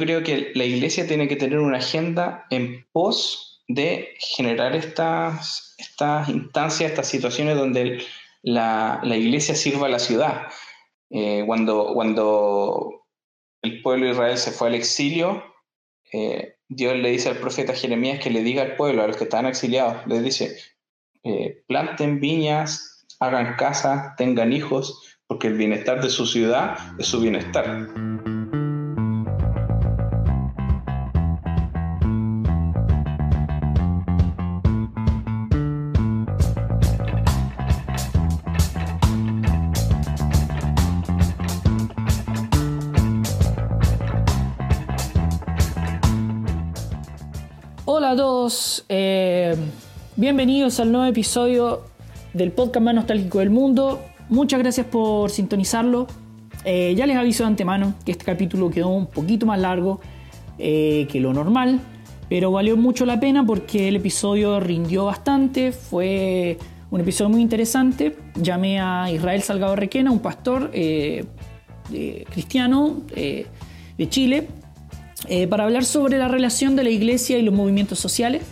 creo que la iglesia tiene que tener una agenda en pos de generar estas, estas instancias, estas situaciones donde la, iglesia sirva a la ciudad. Eh, cuando, cuando el pueblo de Israel se fue al exilio, eh, Dios le dice al profeta Jeremías que le diga al pueblo, a los que están exiliados, les dice, eh, planten viñas, hagan casas, tengan hijos, porque el bienestar de su ciudad es su bienestar. Eh, bienvenidos al nuevo episodio del podcast más nostálgico del mundo. Muchas gracias por sintonizarlo. Eh, ya les aviso de antemano que este capítulo quedó un poquito más largo eh, que lo normal, pero valió mucho la pena porque el episodio rindió bastante, fue un episodio muy interesante. Llamé a Israel Salgado Requena, un pastor cristiano de Chile, para hablar sobre la relación de la iglesia y los movimientos sociales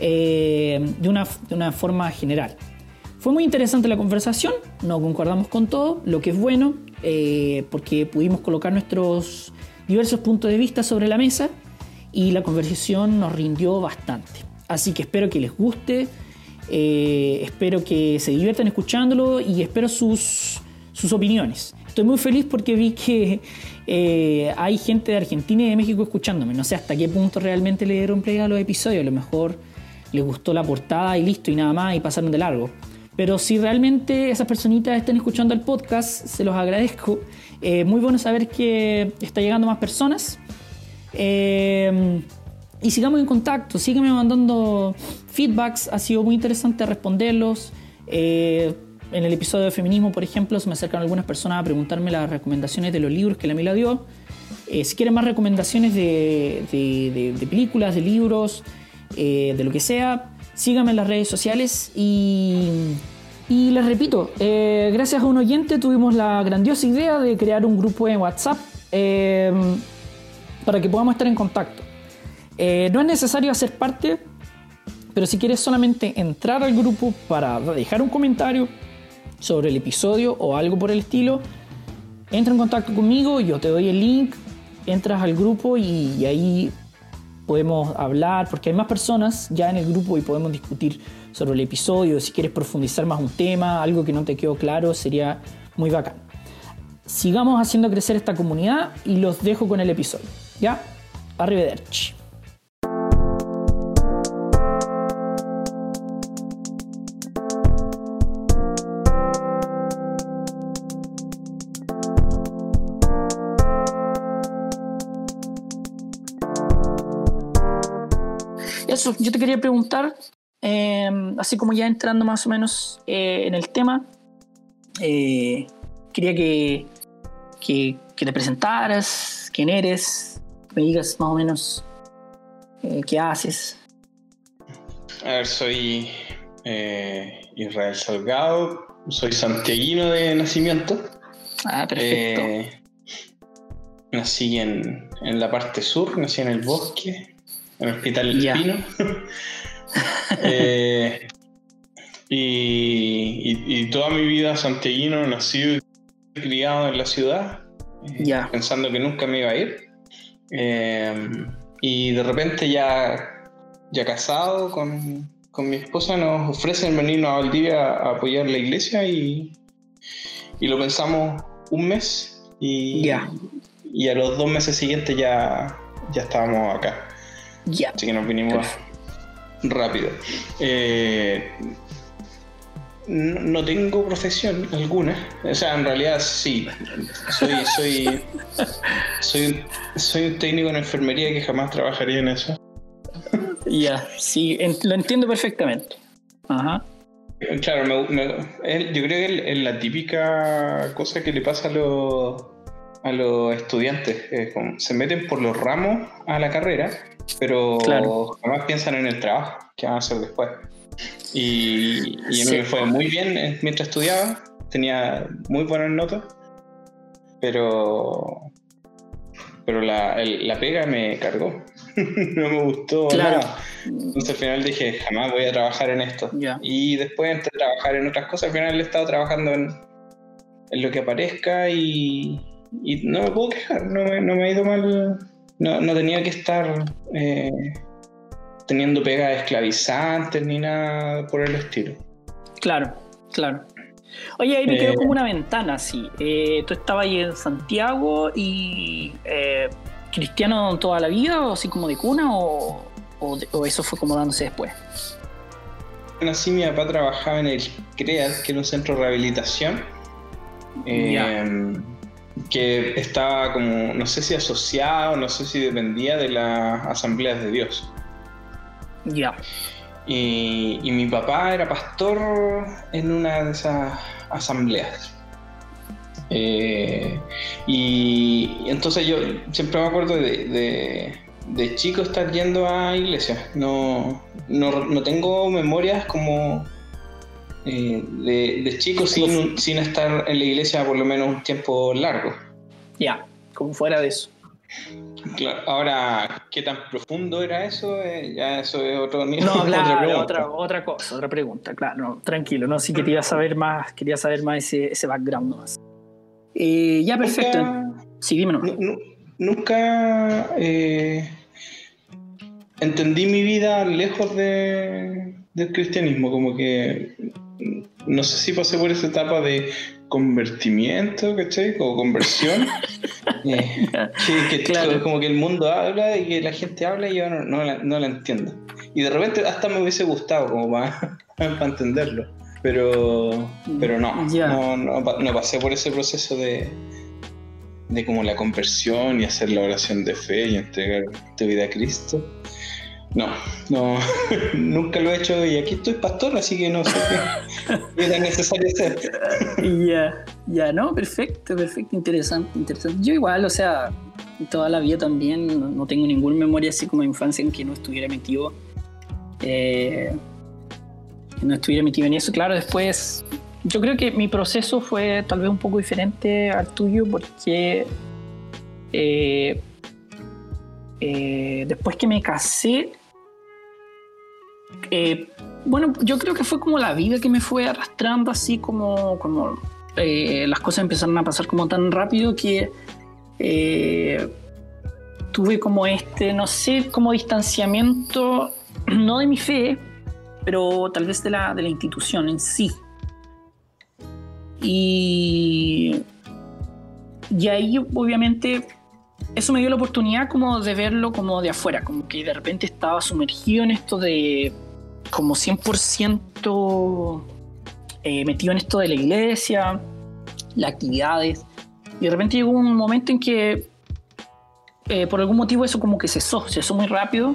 de una, de una forma general. Fue muy interesante la conversación, no concordamos con todo, lo que es bueno, eh, porque pudimos colocar nuestros diversos puntos de vista sobre la mesa y la conversación nos rindió bastante. Así que espero que les guste, eh, espero que se diviertan escuchándolo y espero sus, sus opiniones. Estoy muy feliz porque vi que eh, hay gente de Argentina y de México escuchándome. No sé hasta qué punto realmente le dieron play a los episodios. A lo mejor les gustó la portada y listo y nada más y pasaron de largo. Pero si realmente esas personitas están escuchando el podcast, se los agradezco. Eh, muy bueno saber que está llegando más personas. Eh, y sigamos en contacto, sígueme mandando feedbacks, ha sido muy interesante responderlos. En el episodio de feminismo, por ejemplo, se me acercan algunas personas a preguntarme las recomendaciones de los libros que la Mila dio. si quieren más recomendaciones de, películas, de libros, de lo que sea, síganme en las redes sociales y, y les repito, eh, gracias a un oyente tuvimos la grandiosa idea de crear un grupo en WhatsApp eh, para que podamos estar en contacto. Eh, no es necesario hacer parte, pero si quieres solamente entrar al grupo para dejar un comentario sobre el episodio o algo por el estilo, entra en contacto conmigo, yo te doy el link, entras al grupo y ahí podemos hablar, porque hay más personas ya en el grupo y podemos discutir sobre el episodio. Si quieres profundizar más un tema, algo que no te quedó claro, sería muy bacán. Sigamos haciendo crecer esta comunidad y los dejo con el episodio. ¿Ya? Arrivederci. Eso, yo te quería preguntar, em, así como ya entrando más o menos eh, en el tema, eh, quería que, que, te presentaras, quién eres, me digas más o menos eh, qué haces. A ver, soy Israel Salgado, soy santiaguino de nacimiento. Ah, perfecto. nací en, en la parte sur, nací en el bosque, en el Hospital El Pino. Eh, y, toda mi vida santiaguino, nacido y criado en la ciudad, eh, pensando que nunca me iba a ir. Eh, y de repente ya, ya casado con, mi esposa nos ofrecen venirnos a Valdivia a apoyar la iglesia y, y lo pensamos un mes y, y a los dos meses siguientes ya, ya estábamos acá. Así que nos vinimos rápido. Eh, no, tengo profesión alguna. O sea, en realidad sí. Soy, soy, soy, soy un técnico en enfermería que jamás trabajaría en eso. Ya, sí, lo entiendo perfectamente. Ajá. Claro, yo creo que es la típica cosa que le pasa a los, a los estudiantes. se meten por los ramos a la carrera pero jamás piensan en el trabajo que van a hacer después. Y, y a mí me fue muy bien eh, mientras estudiaba, tenía muy buenas notas, pero, pero la, la pega me cargó. no me gustó nada. Entonces al final dije, jamás voy a trabajar en esto. Y después de trabajar en otras cosas, al final he estado trabajando en, en lo que aparezca y, y, no me puedo quejar, no me, no me ha ido mal. No, no tenía que estar eh, teniendo pegas esclavizantes ni nada por el estilo. Claro, claro. Oye, ahí me quedó eh, como una ventana así. Eh, ¿Tú estabas ahí en Santiago y eh, cristiano toda la vida, o así como de cuna, o, eso fue como dándose después? Nací, mi papá trabajaba en el CREAD, que era un centro de rehabilitación, que estaba como, no sé si asociado, no sé si dependía de las asambleas de Dios. Ya. Y, mi papá era pastor en una de esas asambleas. Eh, y, entonces yo siempre me acuerdo de, chico estar yendo a iglesia. No, no, tengo memorias como eh, de, chico sin, sin estar en la iglesia por lo menos un tiempo largo. Ya, como fuera de eso. Ahora, ¿qué tan profundo era eso? Eh, ya eso es otro nivel. No, claro, otra, otra, cosa, otra pregunta, claro, tranquilo, no, sí quería saber más, quería saber más ese, ese background más. Eh, ya, perfecto. sí, dímelo. Nunca eh, entendí mi vida lejos de, del cristianismo, como que no sé si pasé por esa etapa de convertimiento, ¿cachai? O conversión. Eh, que, claro. como que el mundo habla y que la gente habla y yo no, la, entiendo. Y de repente hasta me hubiese gustado como para, entenderlo. Pero, pero no, no, no, pasé por ese proceso de, de como la conversión y hacer la oración de fe y entregar tu vida a Cristo. No, no, nunca lo he hecho y aquí estoy pastor, así que no sé qué era necesario hacer. Ya, ya, no, perfecto, perfecto, interesante, interesante. Yo igual, o sea, toda la vida también no, tengo ninguna memoria así como de infancia en que no estuviera metido. Eh, que no estuviera metido en eso. Claro, después, yo creo que mi proceso fue tal vez un poco diferente al tuyo porque eh, eh, después que me casé, eh, bueno, yo creo que fue como la vida que me fue arrastrando así como, como eh, las cosas empezaron a pasar como tan rápido que tuve como este, no sé, como distanciamiento, no de mi fe, pero tal vez de la, de la institución en sí. Y, y ahí obviamente eso me dio la oportunidad como de verlo como de afuera, como que de repente estaba sumergido en esto de como 100% eh, metido en esto de la iglesia, las actividades, y de repente llegó un momento en que eh, por algún motivo eso como que cesó, cesó muy rápido,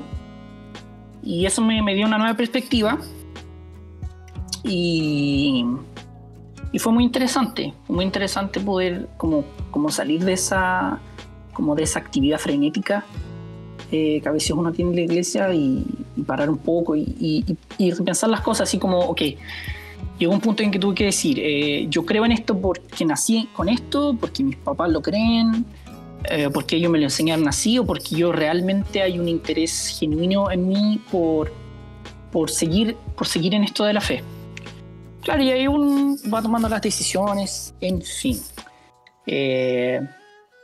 y eso me, dio una nueva perspectiva, y, y fue muy interesante, muy interesante poder como, como salir de esa como de esa actividad frenética eh, que a veces uno tiene en la iglesia y, parar un poco y, y, repensar las cosas así como, ok, llegó un punto en que tuve que decir, eh, yo creo en esto porque nací con esto, porque mis papás lo creen, eh, porque ellos me lo enseñaron así o porque yo realmente hay un interés genuino en mí por, por, seguir, por seguir en esto de la fe. Claro, y ahí uno va tomando las decisiones, en fin.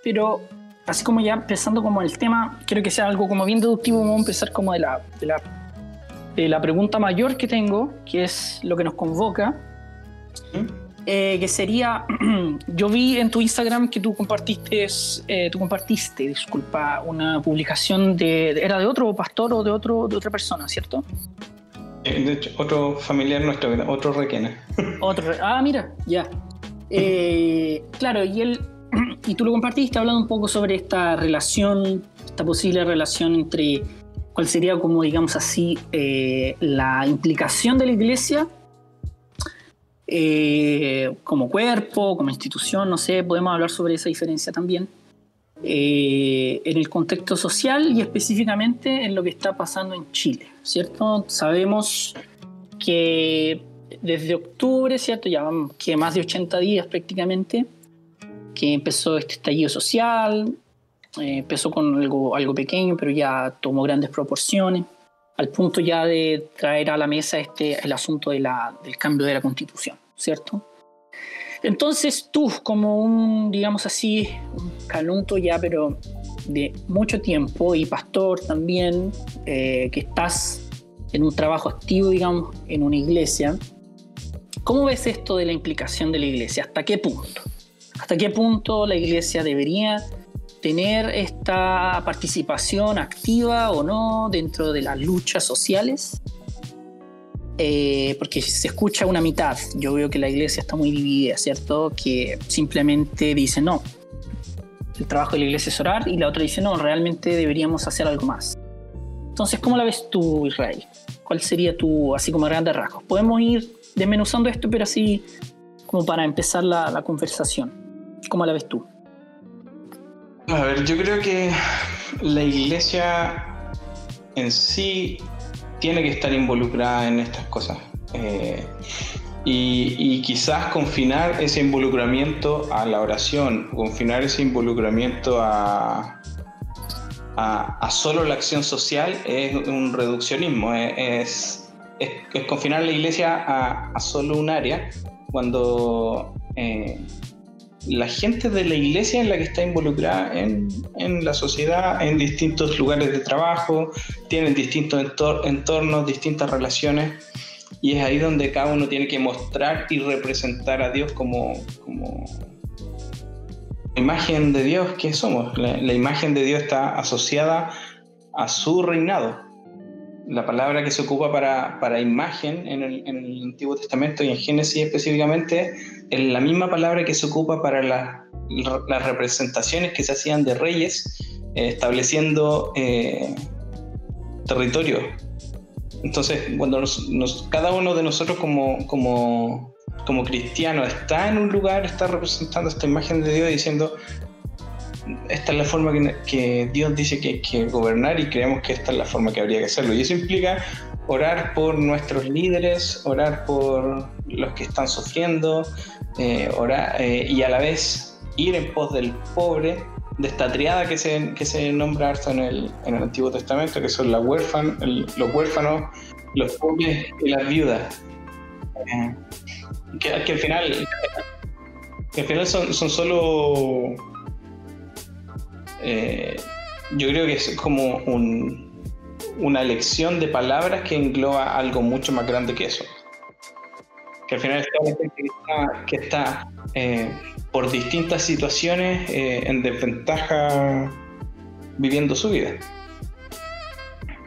pero así como ya empezando como el tema, quiero que sea algo como bien deductivo, vamos a empezar como de la, de la, de la pregunta mayor que tengo, que es lo que nos convoca, eh, que sería, yo vi en tu Instagram que tú compartiste, eh, tú compartiste, disculpa, una publicación de, era de otro pastor o de, otro, de otra persona, ¿cierto? Eh, de hecho, otro familiar nuestro, otro requena. Otro, ah, mira, ya. claro, y él y tú lo compartiste hablando un poco sobre esta relación, esta posible relación entre cuál sería como digamos así eh, la implicación de la iglesia eh, como cuerpo, como institución, no sé, podemos hablar sobre esa diferencia también. Eh, en el contexto social y específicamente en lo que está pasando en Chile, ¿cierto? Sabemos que desde octubre, ¿cierto? Ya que más de 80 días prácticamente, que empezó este estallido social, Eh, empezó con algo, algo pequeño, pero ya tomó grandes proporciones, al punto ya de traer a la mesa este, el asunto de la, del cambio de la constitución, ¿cierto? Entonces tú, como un, digamos así, un calunto ya, pero de mucho tiempo, y pastor también, eh, que estás en un trabajo activo, digamos, en una iglesia, ¿cómo ves esto de la implicación de la iglesia? ¿Hasta qué punto? ¿Hasta qué punto la iglesia debería tener esta participación activa o no dentro de las luchas sociales? Eh, porque se escucha una mitad. Yo veo que la iglesia está muy dividida, ¿cierto? Que simplemente dice no. El trabajo de la iglesia es orar y la otra dice no, realmente deberíamos hacer algo más. Entonces, ¿cómo la ves tú, Israel? ¿Cuál sería tu, así como grande rasgos? Podemos ir desmenuzando esto, pero así como para empezar la conversación. ¿Cómo la ves tú? A ver, yo creo que la iglesia en sí tiene que estar involucrada en estas cosas. Eh, y, quizás confinar ese involucramiento a la oración, confinar ese involucramiento a, a, solo la acción social es un reduccionismo, es, confinar la iglesia a, solo un área, cuando eh, la gente de la iglesia es la que está involucrada en, la sociedad, en distintos lugares de trabajo, tienen distintos entornos, distintas relaciones, y es ahí donde cada uno tiene que mostrar y representar a Dios como, como imagen de Dios que somos. la imagen de Dios está asociada a su reinado la palabra que se ocupa para, para imagen en el, en el, Antiguo Testamento y en Génesis específicamente es la misma palabra que se ocupa para las representaciones que se hacían de reyes eh, estableciendo eh, territorio. Entonces, cuando cada uno de nosotros como, como, como cristiano está en un lugar, está representando esta imagen de Dios diciendo, esta es la forma que, Dios dice que hay que gobernar y creemos que esta es la forma que habría que hacerlo. Y eso implica orar por nuestros líderes, orar por los que están sufriendo, eh, orar, eh, y a la vez ir en pos del pobre, de esta triada que se, que se nombra harto en el, en el Antiguo Testamento, que son la huérfan, los huérfanos, los pobres y las viudas. Eh, que, al final, al final son, son solo eh, yo creo que es como una lección de palabras que engloba algo mucho más grande que eso. Que al final es gente que está, eh, por distintas situaciones eh, en desventaja viviendo su vida.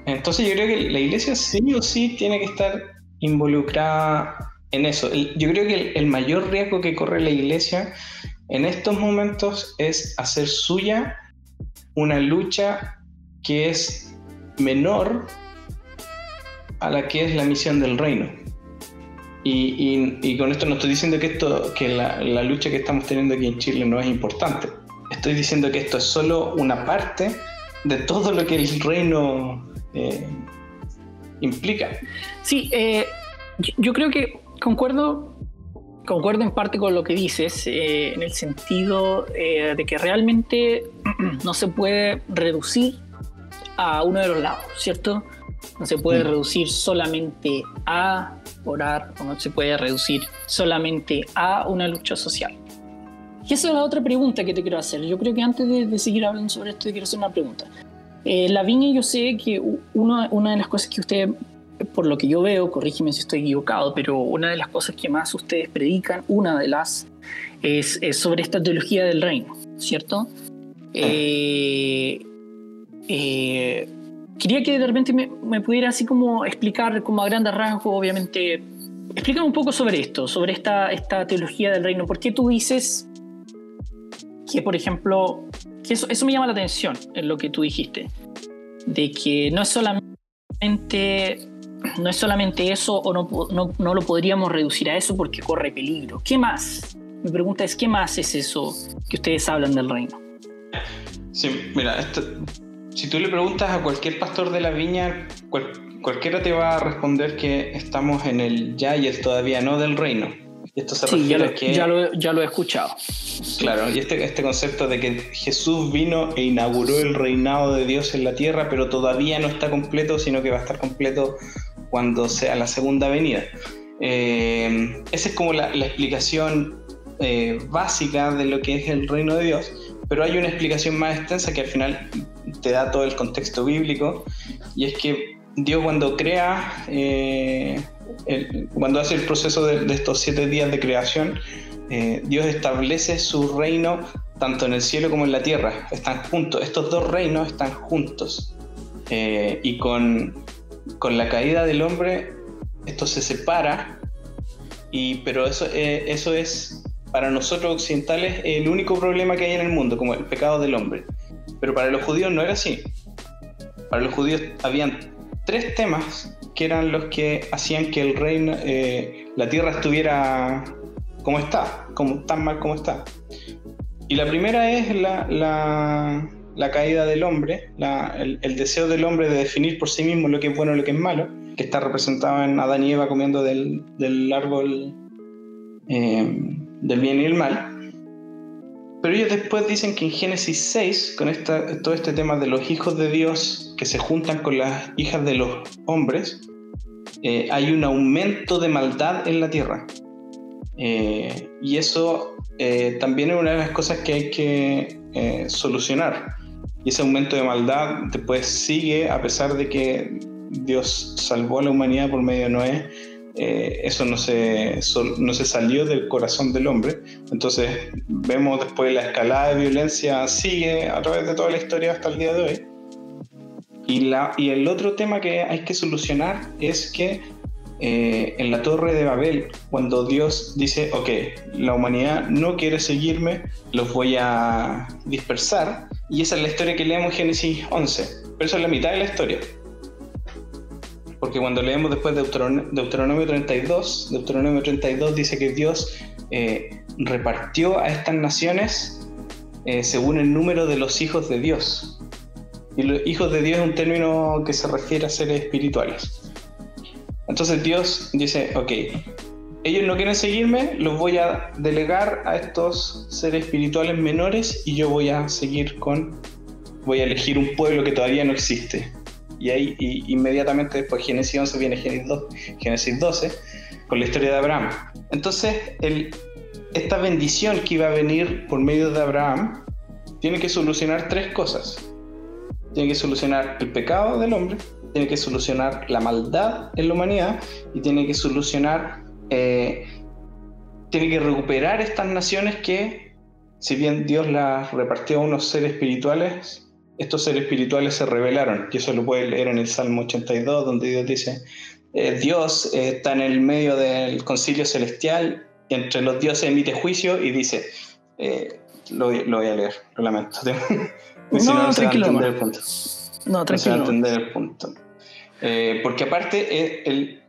Entonces yo creo que la iglesia sí o sí tiene que estar involucrada en eso. Yo creo que el mayor riesgo que corre la iglesia en estos momentos es hacer suya una lucha que es menor a la que es la misión del reino. Y, con esto no estoy diciendo que, esto, que la, lucha que estamos teniendo aquí en Chile no es importante. Estoy diciendo que esto es solo una parte de todo lo que el reino eh, implica. Sí, eh, yo creo que concuerdo concuerdo en parte con lo que dices, eh, en el sentido eh, de que realmente no se puede reducir a uno de los lados, ¿cierto? No se puede mm. reducir solamente a orar o no se puede reducir solamente a una lucha social. Y esa es la otra pregunta que te quiero hacer. Yo creo que antes de, seguir hablando sobre esto, te quiero hacer una pregunta. Eh, la viña, yo sé que una de las cosas que usted por lo que yo veo, corrígeme si estoy equivocado, pero una de las cosas que más ustedes predican, una de las, es, sobre esta teología del reino, ¿cierto? Eh, eh, quería que de repente me, pudiera así como explicar como a grandes rasgos, obviamente, explícame un poco sobre esto, sobre esta, esta teología del reino. ¿Por qué tú dices que, por ejemplo, que eso, eso me llama la atención en lo que tú dijiste, de que no es solamente no es solamente eso o no, no, lo podríamos reducir a eso porque corre peligro. ¿Qué más? Mi pregunta es, ¿qué más es eso que ustedes hablan del reino? Sí, mira, si tú le preguntas a cualquier pastor de la viña, cualquiera te va a responder que estamos en el ya y el todavía no del reino. esto se sí, ya lo, que, ya, lo, ya lo he escuchado. Claro, y este, este concepto de que Jesús vino e inauguró el reinado de Dios en la tierra, pero todavía no está completo, sino que va a estar completo cuando sea la segunda venida. Eh, esa es como la, explicación eh, básica de lo que es el reino de Dios, pero hay una explicación más extensa que al final te da todo el contexto bíblico, y es que Dios cuando crea, eh, cuando hace el proceso de, estos siete días de creación, Dios establece su reino tanto en el cielo como en la tierra, están juntos, estos dos reinos están juntos, y con, con la caída del hombre esto se separa, y, pero eso, eh, eso es para nosotros occidentales el único problema que hay en el mundo, como el pecado del hombre. Pero para los judíos no era así. Para los judíos habían tres temas que eran los que hacían que el reino, eh, la tierra estuviera como está, como, tan mal como está. Y la primera es la, la, caída del hombre, el, deseo del hombre de definir por sí mismo lo que es bueno y lo que es malo que está representado en Adán y Eva comiendo del, del árbol eh, del bien y el mal. Pero ellos después dicen que en Génesis 6, con esta, todo este tema de los hijos de Dios que se juntan con las hijas de los hombres, eh, hay un aumento de maldad en la tierra. Eh, y eso también es una de las cosas que hay que solucionar. Y ese aumento de maldad después sigue a pesar de que Dios salvó a la humanidad por medio de Noé, eh, eso no se, no se salió del corazón del hombre. Entonces vemos después la escalada de violencia sigue a través de toda la historia hasta el día de hoy. Y, la, y el otro tema que hay que solucionar es que eh, en la torre de Babel, cuando Dios dice, ok, la humanidad no quiere seguirme, los voy a dispersar. Y esa es la historia que leemos en Génesis 11. Pero eso es la mitad de la historia porque cuando leemos después de Deuteronomio 32, Deuteronomio 32 dice que Dios eh, repartió a estas naciones eh, según el número de los hijos de Dios. Y los hijos de Dios es un término que se refiere a seres espirituales. Entonces Dios dice, ok, ellos no quieren seguirme, los voy a delegar a estos seres espirituales menores y yo voy a seguir con, voy a elegir un pueblo que todavía no existe y ahí inmediatamente después Génesis 11 viene Génesis, 12 con la historia de Abraham. Entonces, esta bendición que iba a venir por medio de Abraham tiene que solucionar tres cosas. Tiene que solucionar el pecado del hombre, tiene que solucionar la maldad en la humanidad y tiene que solucionar, eh, tiene que recuperar estas naciones que, si bien Dios las repartió a unos seres espirituales, estos seres espirituales se revelaron, y eso lo puede leer en el Salmo 82, donde Dios dice, eh, Dios eh, está en el medio del concilio celestial, y entre los dioses emite juicio y dice, eh, lo, voy a leer, lo lamento. no, no, tranquilo. el punto. No, tranquilo. No entender el punto. porque aparte, el,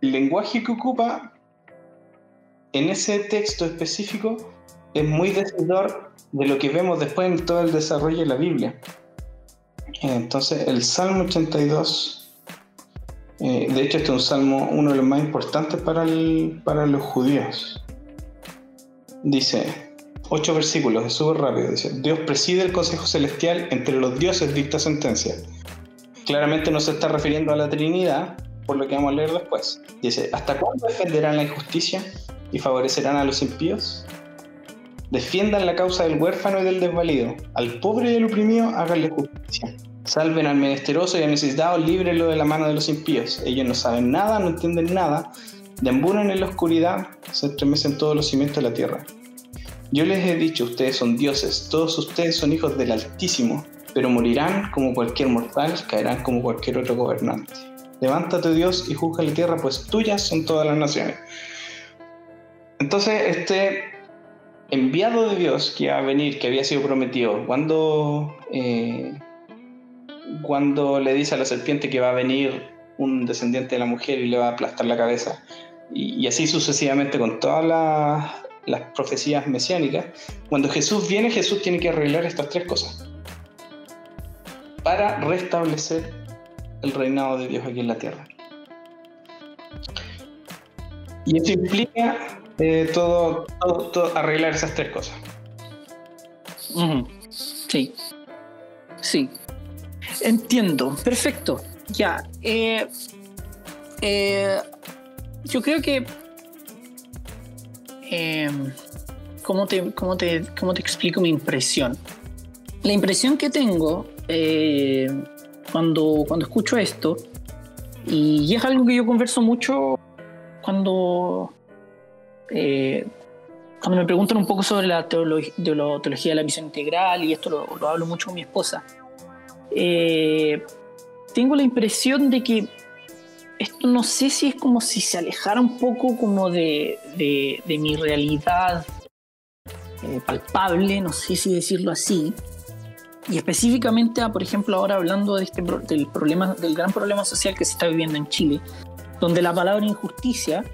el lenguaje que ocupa en ese texto específico es muy decidor de lo que vemos después en todo el desarrollo de la Biblia. Entonces, el Salmo 82, eh, de hecho, este es un salmo, uno de los más importantes para, para los judíos. Dice, ocho versículos, es súper rápido. Dice, Dios preside el consejo celestial, entre los dioses dicta sentencia. Claramente no se está refiriendo a la Trinidad, por lo que vamos a leer después. Dice, ¿hasta cuándo defenderán la injusticia y favorecerán a los impíos? Defiendan la causa del huérfano y del desvalido. Al pobre y al oprimido, háganle justicia. Salven al menesteroso y al necesitado, líbrelo de la mano de los impíos. Ellos no saben nada, no entienden nada, deambulan en la oscuridad, se estremecen todos los cimientos de la tierra. Yo les he dicho, ustedes son dioses, todos ustedes son hijos del Altísimo, pero morirán como cualquier mortal, caerán como cualquier otro gobernante. Levántate Dios y juzga la tierra, pues tuyas son todas las naciones. Entonces, este enviado de Dios que iba a venir, que había sido prometido, cuando, eh, cuando le dice a la serpiente que va a venir un descendiente de la mujer y le va a aplastar la cabeza, y, así sucesivamente con todas las, las profecías mesiánicas, cuando Jesús viene, Jesús tiene que arreglar estas tres cosas para restablecer el reinado de Dios aquí en la tierra. Y eso implica eh, todo, arreglar esas tres cosas. Sí. Sí. Entiendo. Perfecto. Ya. Eh, eh, yo creo que. ¿cómo, te, cómo, te, ¿Cómo te explico mi impresión? La impresión que tengo cuando, cuando escucho esto, y es algo que yo converso mucho cuando eh, cuando me preguntan un poco sobre la teología de la visión integral, y esto lo, hablo mucho con mi esposa, eh, tengo la impresión de que esto no sé si es como si se alejara un poco como de, de, mi realidad eh, palpable, no sé si decirlo así, y específicamente, por ejemplo, ahora hablando de este, del, problema, del gran problema social que se está viviendo en Chile, donde la palabra injusticia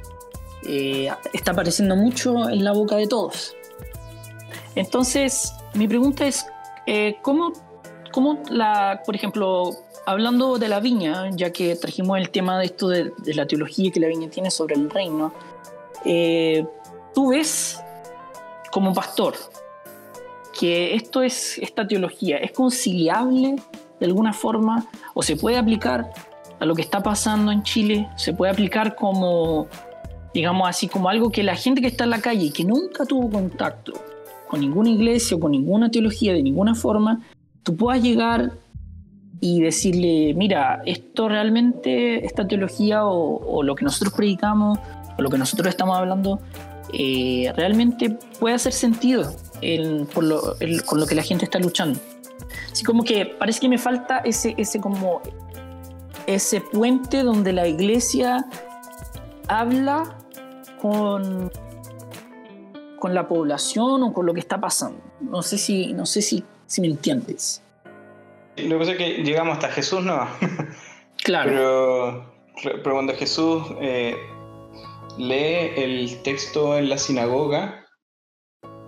eh, está apareciendo mucho en la boca de todos. Entonces, mi pregunta es, eh, ¿cómo, ¿cómo, la, por ejemplo, hablando de la viña, ya que trajimos el tema de esto de, la teología que la viña tiene sobre el reino, eh, tú ves como pastor que esto es, esta teología es conciliable de alguna forma o se puede aplicar a lo que está pasando en Chile, se puede aplicar como digamos así, como algo que la gente que está en la calle y que nunca tuvo contacto con ninguna iglesia o con ninguna teología de ninguna forma, tú puedas llegar y decirle, mira, esto realmente, esta teología o, lo que nosotros predicamos o lo que nosotros estamos hablando, eh, realmente puede hacer sentido con lo que la gente está luchando. Así como que parece que me falta ese, ese como ese puente donde la iglesia habla con, con la población o con lo que está pasando. No sé si, no sé si, si me entiendes. Lo que pasa es que llegamos hasta Jesús, no. Claro. Pero, pero cuando Jesús eh, lee el texto en la sinagoga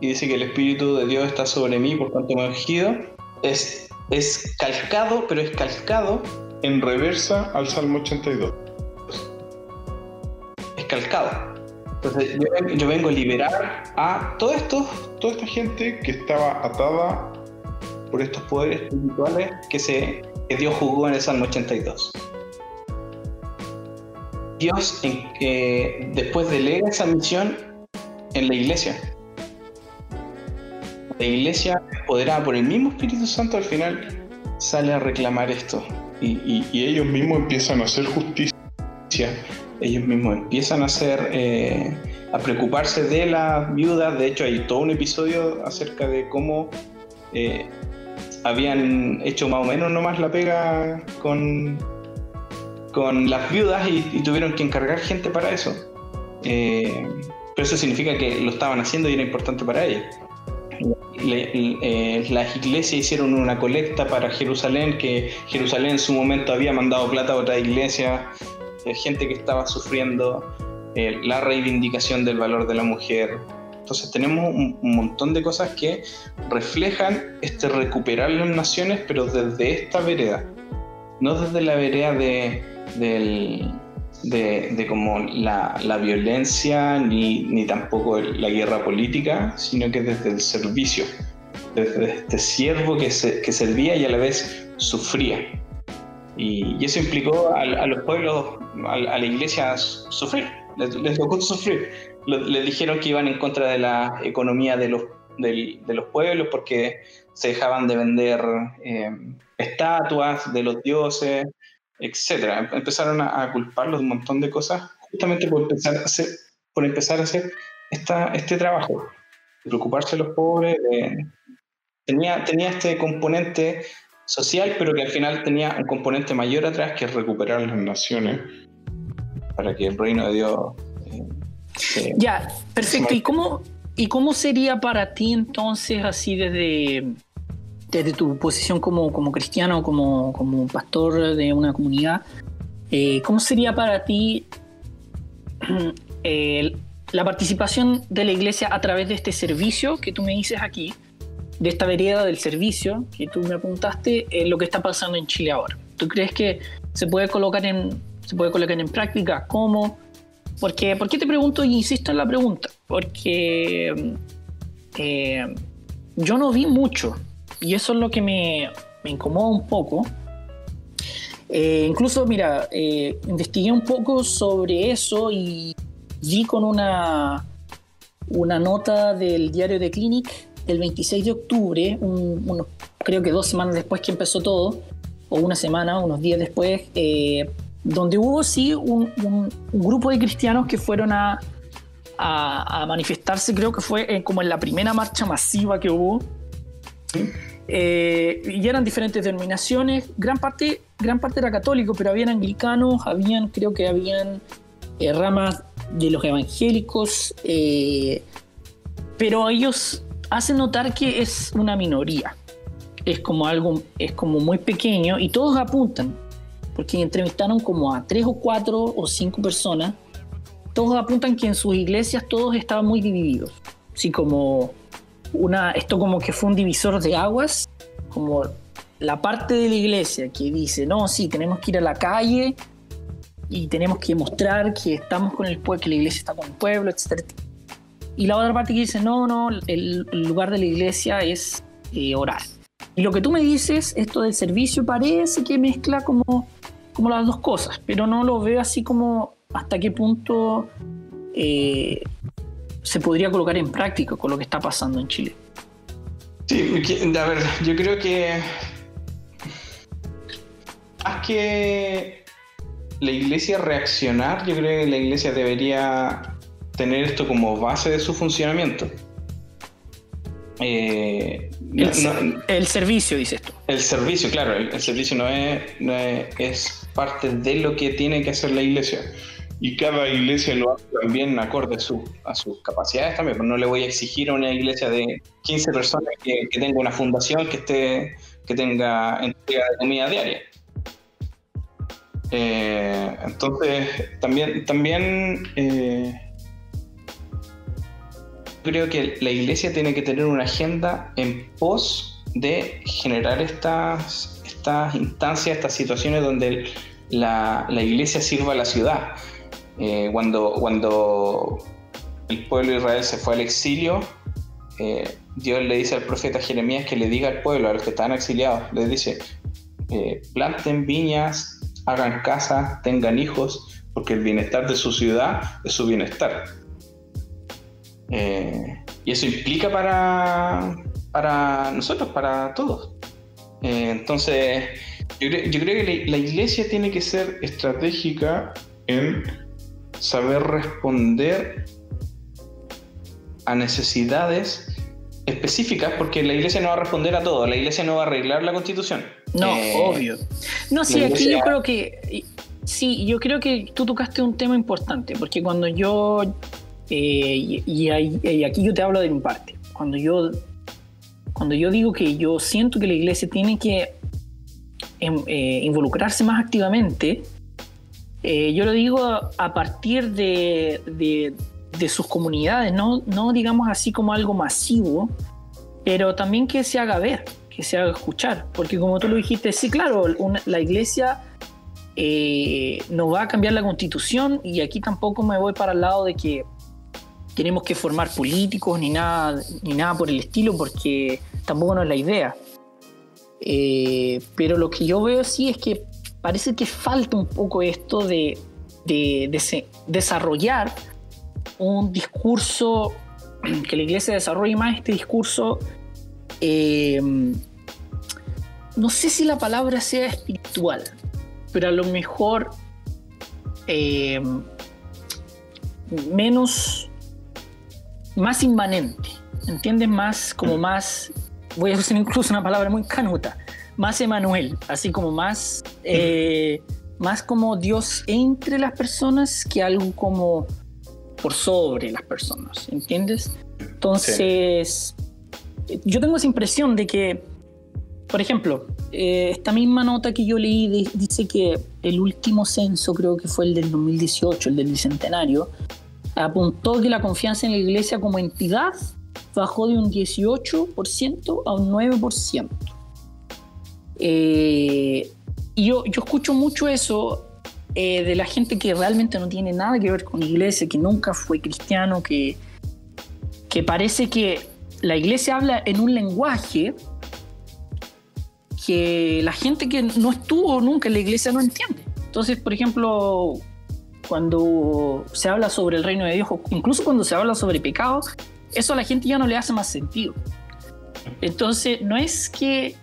y dice que el Espíritu de Dios está sobre mí, por tanto me ungido, es, es calcado, pero es calcado en reversa al Salmo 82. Es calcado. Entonces yo, vengo a liberar a toda esta gente que estaba atada por estos poderes espirituales que, se, que Dios jugó en el Salmo 82. Dios después delega esa misión en la iglesia. La iglesia, empoderada por el mismo Espíritu Santo, al final sale a reclamar esto. Y ellos mismos empiezan a hacer justicia ellos mismos empiezan a hacer, eh, a preocuparse de las viudas. De hecho, hay todo un episodio acerca de cómo eh, habían hecho más o menos nomás la pega con, con las viudas y, tuvieron que encargar gente para eso. Eh, pero eso significa que lo estaban haciendo y era importante para ellos. las iglesias hicieron una colecta para Jerusalén, que Jerusalén en su momento había mandado plata a otra iglesia gente que estaba sufriendo eh, la reivindicación del valor de la mujer. Entonces tenemos un, montón de cosas que reflejan este recuperar las naciones, pero desde esta vereda, no desde la vereda de, de, como la, la, violencia ni, ni tampoco la guerra política, sino que desde el servicio, desde este siervo que, se, que servía y a la vez sufría. Y, eso implicó a, los pueblos, a, la iglesia sufrir, les, tocó sufrir. les dijeron que iban en contra de la economía de los, de, los pueblos porque se dejaban de vender eh, estatuas de los dioses, etc. Empezaron a, culparlos de un montón de cosas justamente por empezar a hacer, a este trabajo, preocuparse de los pobres. tenía, tenía este componente social, pero que al final tenía un componente mayor atrás que es recuperar las naciones para que el reino de Dios... Eh, ya, perfecto. ¿Y cómo, ¿Y cómo sería para ti entonces así desde, desde tu posición como, como cristiano, como, como pastor de una comunidad? Eh, ¿Cómo sería para ti la participación de la iglesia a través de este servicio que tú me dices aquí? De esta vereda del servicio que tú me apuntaste es lo que está pasando en Chile ahora. ¿Tú crees que se puede colocar en, se puede colocar en práctica? ¿Cómo? Porque, ¿Por qué te pregunto y insisto en la pregunta? Porque eh, yo no vi mucho y eso es lo que me, me incomoda un poco. Eh, incluso, mira, eh, investigué un poco sobre eso y vi con una, una nota del diario de Clinic del 26 de octubre, creo que dos semanas después que empezó todo, o una semana, unos días después, eh, donde hubo sí un, grupo de cristianos que fueron a, manifestarse, creo que fue como en la primera marcha masiva que hubo. Eh, y eran diferentes denominaciones, gran parte, gran parte era católico, pero habían anglicanos, habían, creo que habían eh, ramas de los evangélicos, pero ellos hace notar que es una minoría. Es como algo, es como muy pequeño y todos apuntan, porque entrevistaron como a tres o cuatro o cinco personas, todos apuntan que en sus iglesias todos estaban muy divididos. Así como una, esto como que fue un divisor de aguas, como la parte de la iglesia que dice, no, sí, tenemos que ir a la calle y tenemos que mostrar que estamos con el pueblo, que la iglesia está con el pueblo, etcétera, y la otra parte que dice, no, no, el, lugar de la iglesia es eh, orar. Y lo que tú me dices, esto del servicio, parece que mezcla como, como las dos cosas, pero no lo veo así como hasta qué punto eh, se podría colocar en práctica con lo que está pasando en Chile. Sí, a ver, yo creo que más que la iglesia reaccionar, yo creo que la iglesia debería tener esto como base de su funcionamiento. Eh, el, servicio, dice esto. El servicio, claro, el, servicio no, es, es, parte de lo que tiene que hacer la iglesia. Y cada iglesia lo hace también acorde a, su, a sus capacidades también. No le voy a exigir a una iglesia de 15 personas que, tenga una fundación que esté que tenga entrega de comida diaria. Eh, entonces, también, también eh, creo que la iglesia tiene que tener una agenda en pos de generar estas, estas instancias, estas situaciones donde la, iglesia sirva a la ciudad. Eh, cuando, cuando el pueblo de Israel se fue al exilio, eh, Dios le dice al profeta Jeremías que le diga al pueblo, a los que están exiliados, les dice, eh, planten viñas, hagan casas, tengan hijos, porque el bienestar de su ciudad es su bienestar. Eh, y eso implica para, para nosotros, para todos. Eh, entonces, yo, creo que la, iglesia tiene que ser estratégica en saber responder a necesidades específicas, porque la iglesia no va a responder a todo, la iglesia no va a arreglar la constitución. No, eh, obvio. No, sí, aquí yo creo que, sí, yo creo que tú tocaste un tema importante, porque cuando yo eh, y, aquí yo te hablo de mi parte. Cuando yo, cuando yo digo que yo siento que la iglesia tiene que em, eh, involucrarse más activamente, eh, yo lo digo a, partir de, de, sus comunidades, no, no digamos así como algo masivo, pero también que se haga ver, que se haga escuchar. Porque como tú lo dijiste, sí, claro, la iglesia no va a cambiar la constitución y aquí tampoco me voy para el lado de que tenemos que formar políticos ni nada, ni nada por el estilo, porque tampoco no es la idea. Eh, pero lo que yo veo sí es que parece que falta un poco esto de, desarrollar un discurso, que la iglesia desarrolle más este discurso, eh, no sé si la palabra sea espiritual, pero a lo mejor eh, menos más inmanente, ¿entiendes? Más, como más, voy a usar incluso una palabra muy canuta, más Emanuel, así como más, eh, más como Dios entre las personas que algo como por sobre las personas, ¿entiendes? Entonces, yo tengo esa impresión de que, por ejemplo, eh, esta misma nota que yo leí dice que el último censo, creo que fue el del 2018, el del Bicentenario, apuntó que la confianza en la iglesia como entidad bajó de un 18% a un 9%. Eh, y yo, yo escucho mucho eso eh, de la gente que realmente no tiene nada que ver con la iglesia, que nunca fue cristiano, que, que parece que la iglesia habla en un lenguaje que la gente que no estuvo nunca en la iglesia no entiende. Entonces, por ejemplo, cuando se habla sobre el reino de Dios, incluso cuando se habla sobre pecado, eso a la gente ya no le hace más sentido. Entonces, no es que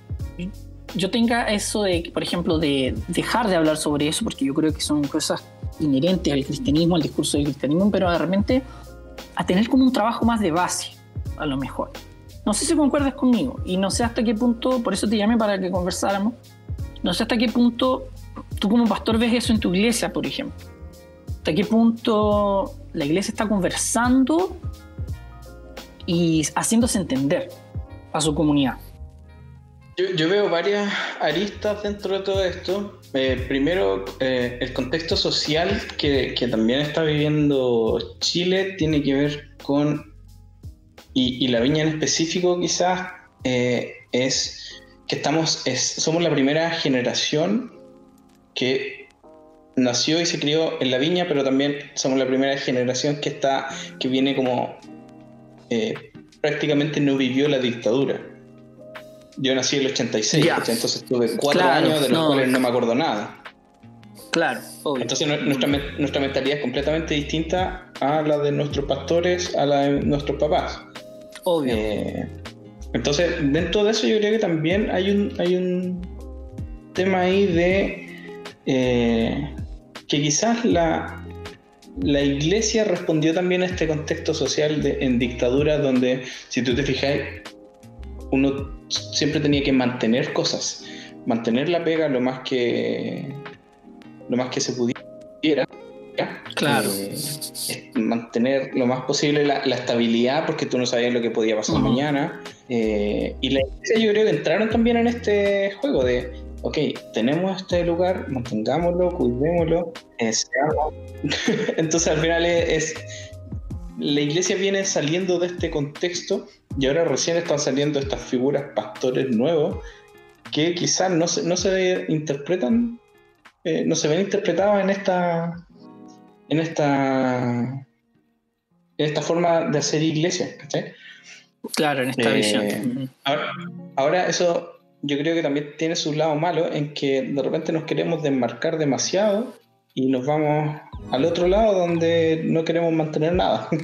yo tenga eso de, por ejemplo, de dejar de hablar sobre eso, porque yo creo que son cosas inherentes al cristianismo, al discurso del cristianismo, pero de repente a tener como un trabajo más de base, a lo mejor. No sé si concuerdas conmigo y no sé hasta qué punto, por eso te llamé para que conversáramos, no sé hasta qué punto tú como pastor ves eso en tu iglesia, por ejemplo. Hasta qué punto la iglesia está conversando y haciéndose entender a su comunidad. Yo, veo varias aristas dentro de todo esto. Eh, primero, eh, el contexto social que, también está viviendo Chile tiene que ver con, y, la viña en específico quizás, eh, es que estamos, somos la primera generación que nació y se crió en la viña, pero también somos la primera generación que está, que viene como prácticamente no vivió la dictadura yo nací en el 86, entonces tuve cuatro años de los cuales no me acuerdo nada. Claro, obvio. Entonces nuestra, nuestra mentalidad es completamente distinta a la de nuestros pastores, a la de nuestros papás. Obvio. Eh, entonces, dentro de eso yo creo que también hay un, hay un tema ahí de eh, que quizás la, la iglesia respondió también a este contexto social de, en dictadura donde, si tú te fijas, uno siempre tenía que mantener cosas, mantener la pega lo más que lo más que se pudiera. Claro. Eh, mantener lo más posible la, estabilidad porque tú no sabías lo que podía pasar mañana. Eh, y la iglesia yo creo que entraron también en este juego de, ok, tenemos este lugar, mantengámoslo, cuidémoslo, eh, Entonces al final es, la iglesia viene saliendo de este contexto y ahora recién están saliendo estas figuras pastores nuevos que quizás no se, no se interpretan, eh, no se ven interpretados en esta, en esta, en esta forma de hacer iglesia, Claro, en esta eh, visión. Ahora, eso yo creo que también tiene su lado malo en que de repente nos queremos desmarcar demasiado y nos vamos al otro lado donde no queremos mantener nada.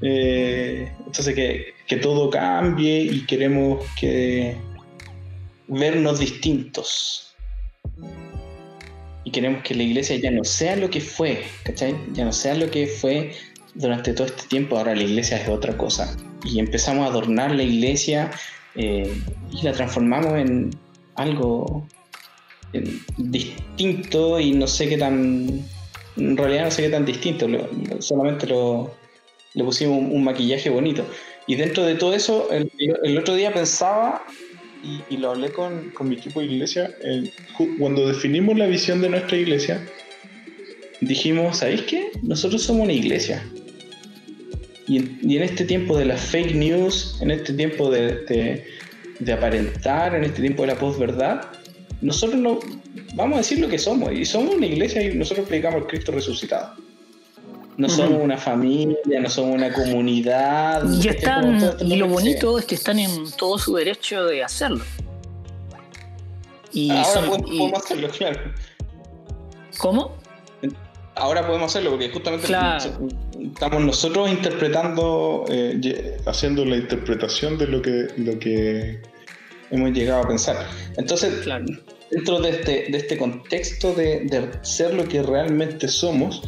Eh, entonces que, que, todo cambie y queremos que vernos distintos. Y queremos que la iglesia ya no sea lo que fue, ¿cachai? Ya no sea lo que fue durante todo este tiempo, ahora la iglesia es otra cosa. Y empezamos a adornar la iglesia eh, y la transformamos en algo distinto y no sé qué tan. En realidad no sé qué tan distinto, solamente le pusimos un, maquillaje bonito. Y dentro de todo eso, el, otro día pensaba, y, lo hablé con, mi equipo de iglesia, cuando definimos la visión de nuestra iglesia, dijimos, ¿sabéis qué? Nosotros somos una iglesia. Y en, este tiempo de las fake news, en este tiempo de, de, aparentar, en este tiempo de la posverdad, nosotros no, vamos a decir lo que somos. Y somos una iglesia y nosotros predicamos al Cristo resucitado no somos una familia, no somos una comunidad. Y, están, y lo bonito es que están en todo su derecho de hacerlo. Y Ahora podemos, hacerlo, claro. ¿Cómo? Ahora podemos hacerlo porque justamente estamos nosotros interpretando, eh, haciendo la interpretación de lo que, lo que hemos llegado a pensar. Entonces, dentro de este, de este contexto de, de ser lo que realmente somos,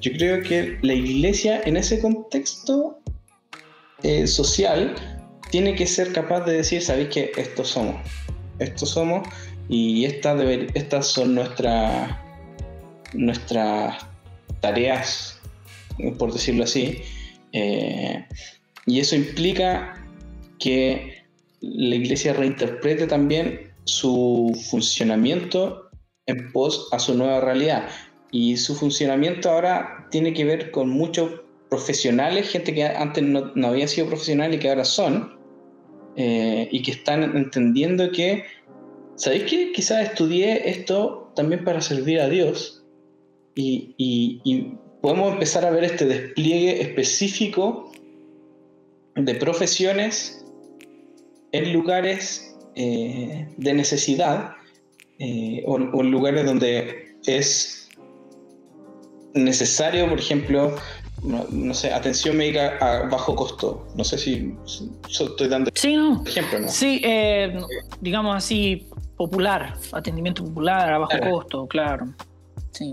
yo creo que la iglesia en ese contexto eh, social tiene que ser capaz de decir, sabéis que estos somos, estos somos y estas, estas son nuestras nuestras tareas, por decirlo así. Eh, y eso implica que la iglesia reinterprete también su funcionamiento en pos a su nueva realidad. Y su funcionamiento ahora tiene que ver con muchos profesionales, gente que antes no, había sido profesional y que ahora son, eh, y que están entendiendo que, ¿sabéis qué? Quizás estudié esto también para servir a Dios, y, podemos empezar a ver este despliegue específico de profesiones en lugares eh, de necesidad eh, o, en lugares donde es necesario, por ejemplo, no, sé, atención médica a bajo costo. No sé si, estoy dando sí, ejemplo, ¿no? Sí, eh, digamos así, popular, atendimiento popular a bajo costo, claro.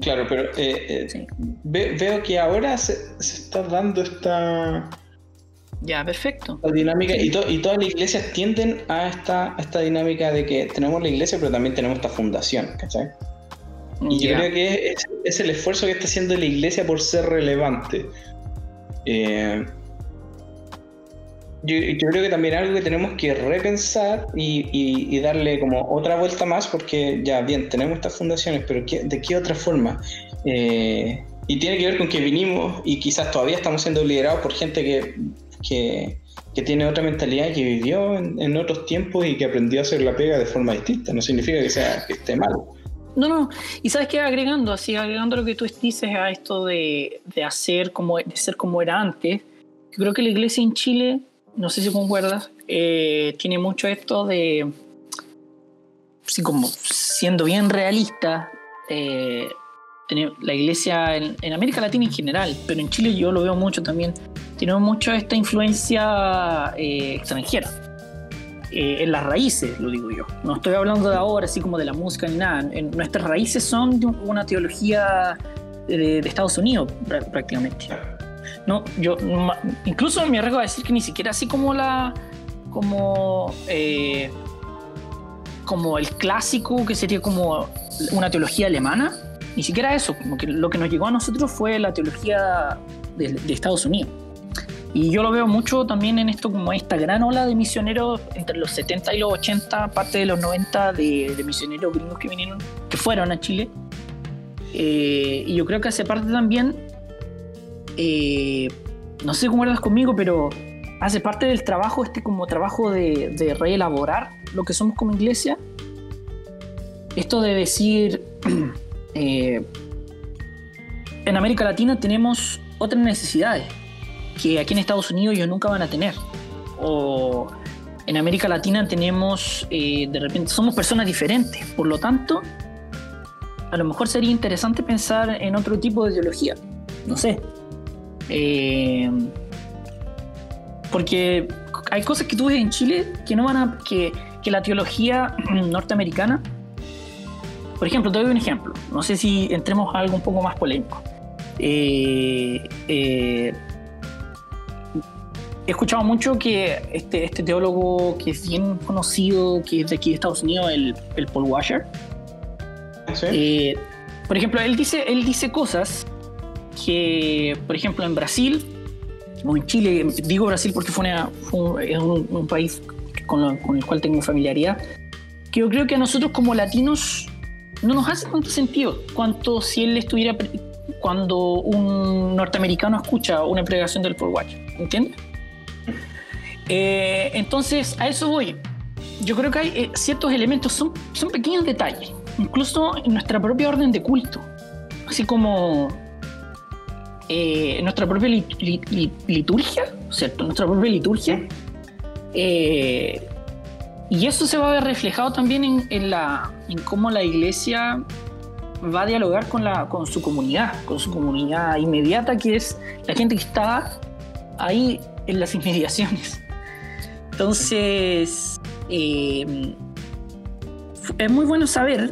Claro, pero eh, eh, veo que ahora se, está dando esta... Ya, perfecto. dinámica y, y, todas las iglesias tienden a esta, esta dinámica de que tenemos la iglesia, pero también tenemos esta fundación, ¿cachai? Y yo creo que es, el esfuerzo que está haciendo la iglesia por ser relevante. Eh, yo, creo que también algo que tenemos que repensar y, darle como otra vuelta más, porque ya bien, tenemos estas fundaciones, pero ¿de qué otra forma? Eh, y tiene que ver con que vinimos y quizás todavía estamos siendo liderados por gente que, que, tiene otra mentalidad, que vivió en, otros tiempos y que aprendió a hacer la pega de forma distinta. No significa que, sea, que esté mal. No, no, y sabes que agregando, así, agregando lo que tú dices a esto de, de hacer como, de ser como era antes, yo creo que la iglesia en Chile no sé si concuerdas, eh, tiene mucho esto de, sí, como siendo bien realista, eh, la iglesia en, América Latina en general, pero en Chile yo lo veo mucho también, tiene mucho esta influencia eh, extranjera. en las raíces, lo digo yo. No estoy hablando de ahora, así como de la música ni nada. En, nuestras raíces son de una teología de Estados Unidos, prácticamente. No, yo incluso me arriesgo a decir que ni siquiera así como la. como. Eh, como el clásico, que sería como una teología alemana. Ni siquiera eso, como que lo que nos llegó a nosotros fue la teología de, Estados Unidos. Y yo lo veo mucho también en esto, como esta gran ola de misioneros entre los 70 y los 80, parte de los 90, de, misioneros gringos que vinieron, que fueron a Chile. Eh, y yo creo que hace parte también eh, no sé cómo eras conmigo, pero hace parte del trabajo, este como trabajo de, reelaborar lo que somos como iglesia. Esto de decir, eh, en América Latina tenemos otras necesidades que aquí en Estados Unidos ellos nunca van a tener. O en América Latina tenemos, eh, de repente, somos personas diferentes. Por lo tanto, a lo mejor sería interesante pensar en otro tipo de ideología. No sé, eh, porque hay cosas que tú ves en Chile que no van a. que, que la teología norteamericana. Por ejemplo, te doy un ejemplo. No sé si entremos a algo un poco más polémico. Eh, eh, he escuchado mucho que este, este, teólogo que es bien conocido, que es de aquí de Estados Unidos, el, el Paul Washer. por ejemplo, él dice, él dice cosas que, por ejemplo, en Brasil o en Chile, digo Brasil porque fue, un, país con, el cual tengo familiaridad, que yo creo que a nosotros como latinos no nos hace tanto sentido cuanto si él estuviera cuando un norteamericano escucha una predicación del Paul Watch, ¿entiendes? Eh, entonces, a eso voy. Yo creo que hay eh, ciertos elementos, son, son pequeños detalles, incluso en nuestra propia orden de culto, así como eh, nuestra propia liturgia, ¿cierto? Nuestra propia liturgia. Eh, y eso se va a ver reflejado también en, la, en cómo la iglesia va a dialogar con, la, con su comunidad, con su comunidad inmediata, que es la gente que está ahí en las inmediaciones. Entonces, eh, es muy bueno saber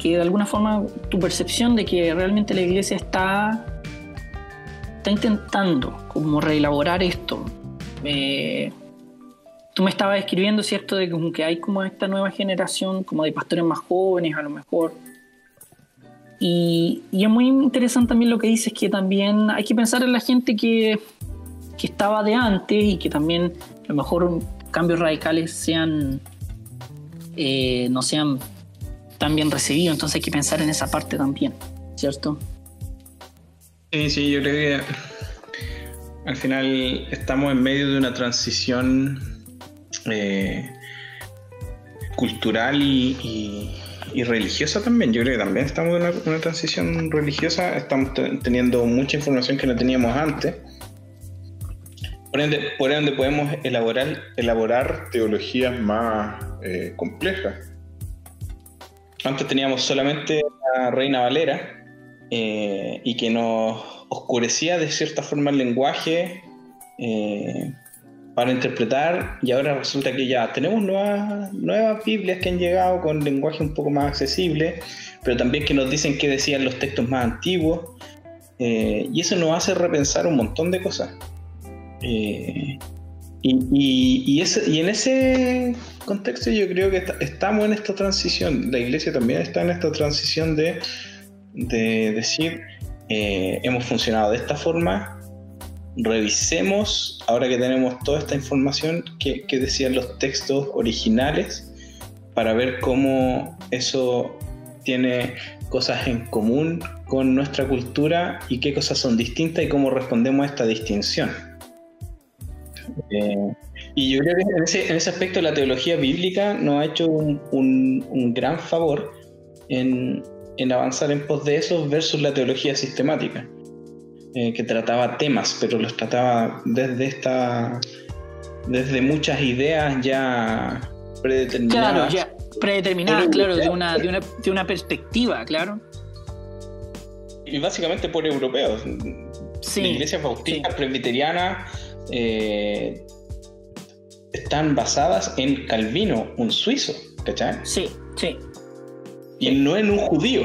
que de alguna forma tu percepción de que realmente la iglesia está está intentando como reelaborar esto. tú me estabas escribiendo, ¿cierto?, de que hay como esta nueva generación, como de pastores más jóvenes a lo mejor. Y, es muy interesante también lo que dices, que también hay que pensar en la gente que, que estaba de antes y que también a lo mejor cambios radicales sean, eh, no sean tan bien recibidos, entonces hay que pensar en esa parte también, ¿cierto? Sí, sí, yo creo que al final estamos en medio de una transición eh, cultural y, religiosa también. Yo creo que también estamos en una, transición religiosa, estamos teniendo mucha información que no teníamos antes. Por ende, por ende podemos elaborar, elaborar teologías más eh, complejas. Antes teníamos solamente la Reina Valera eh, y que nos oscurecía de cierta forma el lenguaje eh, para interpretar y ahora resulta que ya tenemos nuevas, nuevas Biblias que han llegado con lenguaje un poco más accesible, pero también que nos dicen qué decían los textos más antiguos eh, y eso nos hace repensar un montón de cosas. Y, y, en ese contexto yo creo que estamos en esta transición, la iglesia también está en esta transición de, de decir, eh, hemos funcionado de esta forma, revisemos, ahora que tenemos toda esta información, qué, decían los textos originales, para ver cómo eso tiene cosas en común con nuestra cultura y qué cosas son distintas y cómo respondemos a esta distinción. Eh, y yo creo que en ese, aspecto la teología bíblica nos ha hecho un, gran favor en, en, avanzar en pos de eso versus la teología sistemática. Eh, que trataba temas, pero los trataba desde esta, desde muchas ideas ya predeterminadas. Claro, ya predeterminadas, claro, de una, de, una, de una perspectiva, claro. Y básicamente por europeos. Sí, la iglesia bautista, presbiteriana, eh, están basadas en Calvino, un suizo, ¿cachai? Sí, sí. Y no en un judío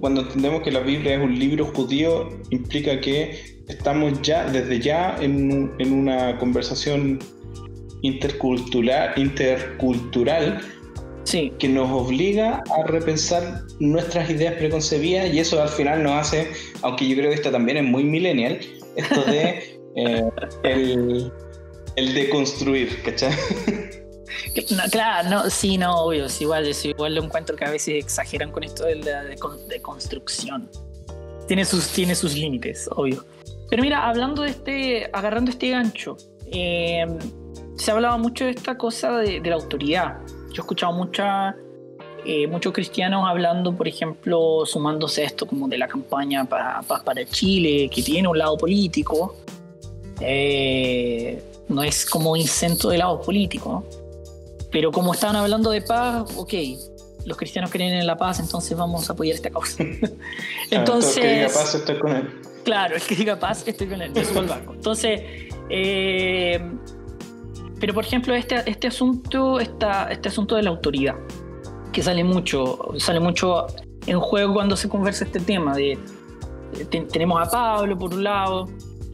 cuando entendemos que la Biblia es un libro judío, implica que estamos ya, desde ya, en, una conversación intercultural, intercultural sí. que nos obliga a repensar nuestras ideas preconcebidas y eso al final nos hace, aunque yo creo que esto también es muy millennial, esto de eh, el, el de construir, ¿cachai? claro, no, sí, no, obvio, es igual, es igual lo encuentro que a veces exageran con esto de la de, construcción. Tiene sus, tiene sus límites, obvio. Pero mira, hablando de este, agarrando este gancho, eh, se hablaba mucho de esta cosa de, la autoridad. Yo he escuchado mucha, eh, muchos cristianos hablando, por ejemplo, sumándose a esto como de la campaña para, para Chile, que tiene un lado político. Eh, no es como incento de lado político, pero como estaban hablando de paz, ok, los cristianos creen en la paz, entonces vamos a apoyar esta causa. entonces. El que diga paz, estoy con él. Claro, el que diga paz, estoy con él, subo al barco. Entonces, eh, pero por ejemplo, este, este, asunto, esta, este asunto de la autoridad, que sale mucho, sale mucho en juego cuando se conversa este tema de. tenemos a Pablo por un lado,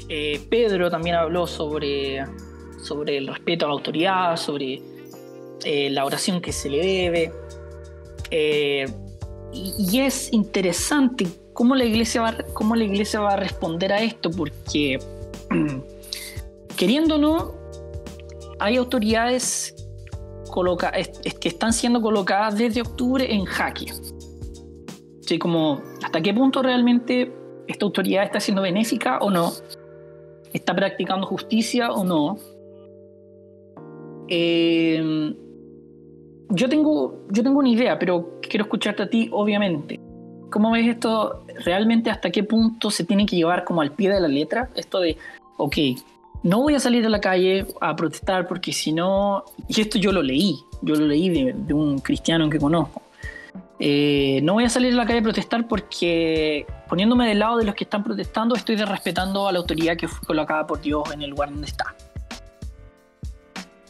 eh, Pedro también habló sobre, sobre el respeto a la autoridad, sobre eh, la oración que se le debe. Eh, y, es interesante cómo la, iglesia va, cómo la iglesia va a responder a esto, porque queriendo o no, hay autoridades que están siendo colocadas desde octubre en jaque. ¿Sí? Como, ¿hasta qué punto realmente esta autoridad está siendo benéfica o no? ¿Está practicando justicia o no? Eh, yo tengo, yo tengo una idea, pero quiero escucharte a ti, obviamente. ¿Cómo ves esto? ¿Realmente hasta qué punto se tiene que llevar como al pie de la letra? Esto de, ok, no voy a salir a la calle a protestar porque si no, y esto yo lo leí, yo lo leí de, un cristiano que conozco. Eh, no voy a salir a la calle a protestar porque poniéndome del lado de los que están protestando estoy respetando a la autoridad que fue colocada por Dios en el lugar donde está.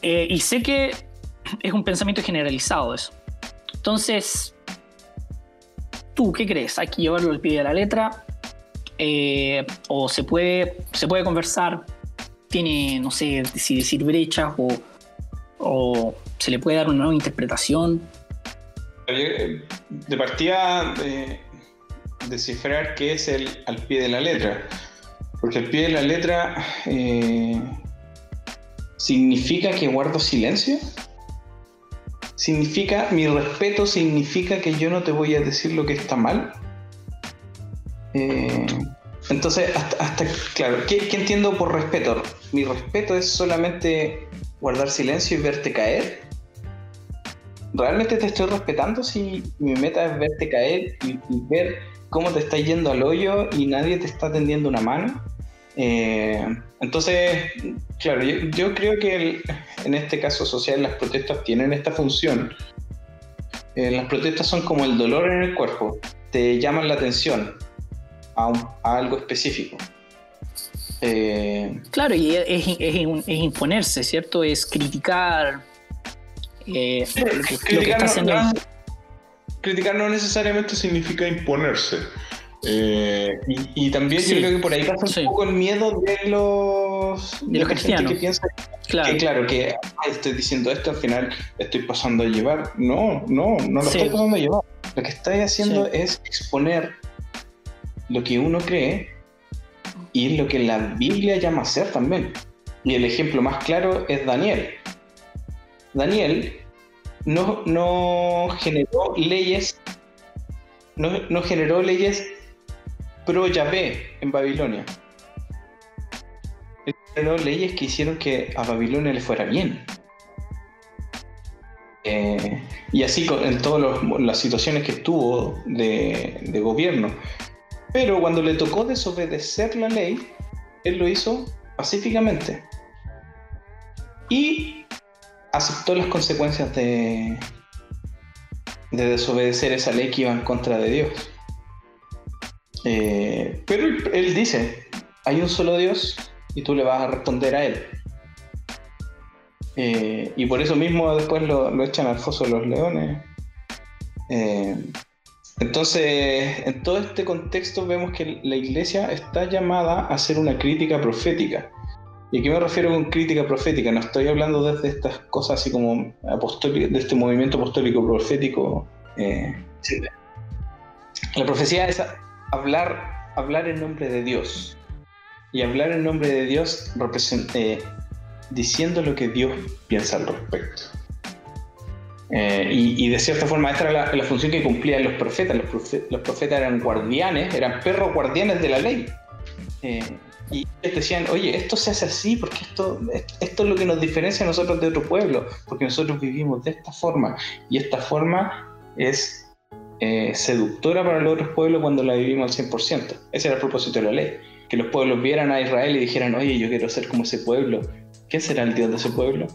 Eh, y sé que es un pensamiento generalizado eso. Entonces, ¿tú qué crees? ¿Hay que llevarlo al pie de la letra? Eh, ¿O se puede, se puede conversar? ¿Tiene, no sé, si decir brechas o, o se le puede dar una nueva interpretación? De partida, de descifrar qué es el al pie de la letra. Porque al pie de la letra eh, significa que guardo silencio significa, mi respeto significa que yo no te voy a decir lo que está mal. Eh, entonces, hasta, claro, ¿qué, entiendo por respeto? Mi respeto es solamente guardar silencio y verte caer. ¿realmente te estoy respetando si mi meta es verte caer y, ver cómo te está yendo al hoyo y nadie te está tendiendo una mano? Eh, entonces, claro, yo, creo que en este caso social las protestas tienen esta función. Eh, las protestas son como el dolor en el cuerpo, te llaman la atención a, algo específico. Eh, claro, y es, imponerse, ¿cierto? Es criticar eh, criticar no necesariamente significa imponerse. Eh, y, también yo creo que por ahí pasa un poco el miedo de los, de los cristianos que piensa claro. que claro. que estoy diciendo esto al final estoy pasando a llevar no no no lo estoy pasando a llevar. Lo que estoy haciendo es exponer lo que uno cree y lo que la Biblia llama ser también. Y el ejemplo más claro es Daniel. Daniel no, no generó leyes no, no generó leyes pro Yahvé en Babilonia. Pero leyes que hicieron que a Babilonia le fuera bien. Eh, y así en todas las situaciones que estuvo de, gobierno. Pero cuando le tocó desobedecer la ley, él lo hizo pacíficamente. Y aceptó las consecuencias de desobedecer esa ley que iba en contra de Dios. Eh, pero él, dice, hay un solo Dios y tú le vas a responder a él. Eh, y por eso mismo después lo, echan al foso de los leones. Eh, entonces, en todo este contexto vemos que la iglesia está llamada a hacer una crítica profética. ¿Y a qué me refiero con crítica profética? No estoy hablando desde estas cosas así como apostólico, de este movimiento apostólico profético. La profecía es hablar, hablar en nombre de Dios. Y hablar en nombre de Dios eh, diciendo lo que Dios piensa al respecto. Eh, y, de cierta forma esta era la, función que cumplían los profetas. Los, profetas. eran guardianes, eran perros guardianes de la ley. Eh, y ellos decían, oye, esto se hace así porque esto, esto es lo que nos diferencia a nosotros de otro pueblo, porque nosotros vivimos de esta forma. Y esta forma es eh, seductora para los otros pueblos cuando la vivimos al 100%. Ese era el propósito de la ley. Que los pueblos vieran a Israel y dijeran, oye, yo quiero ser como ese pueblo. ¿Qué será el Dios de ese pueblo?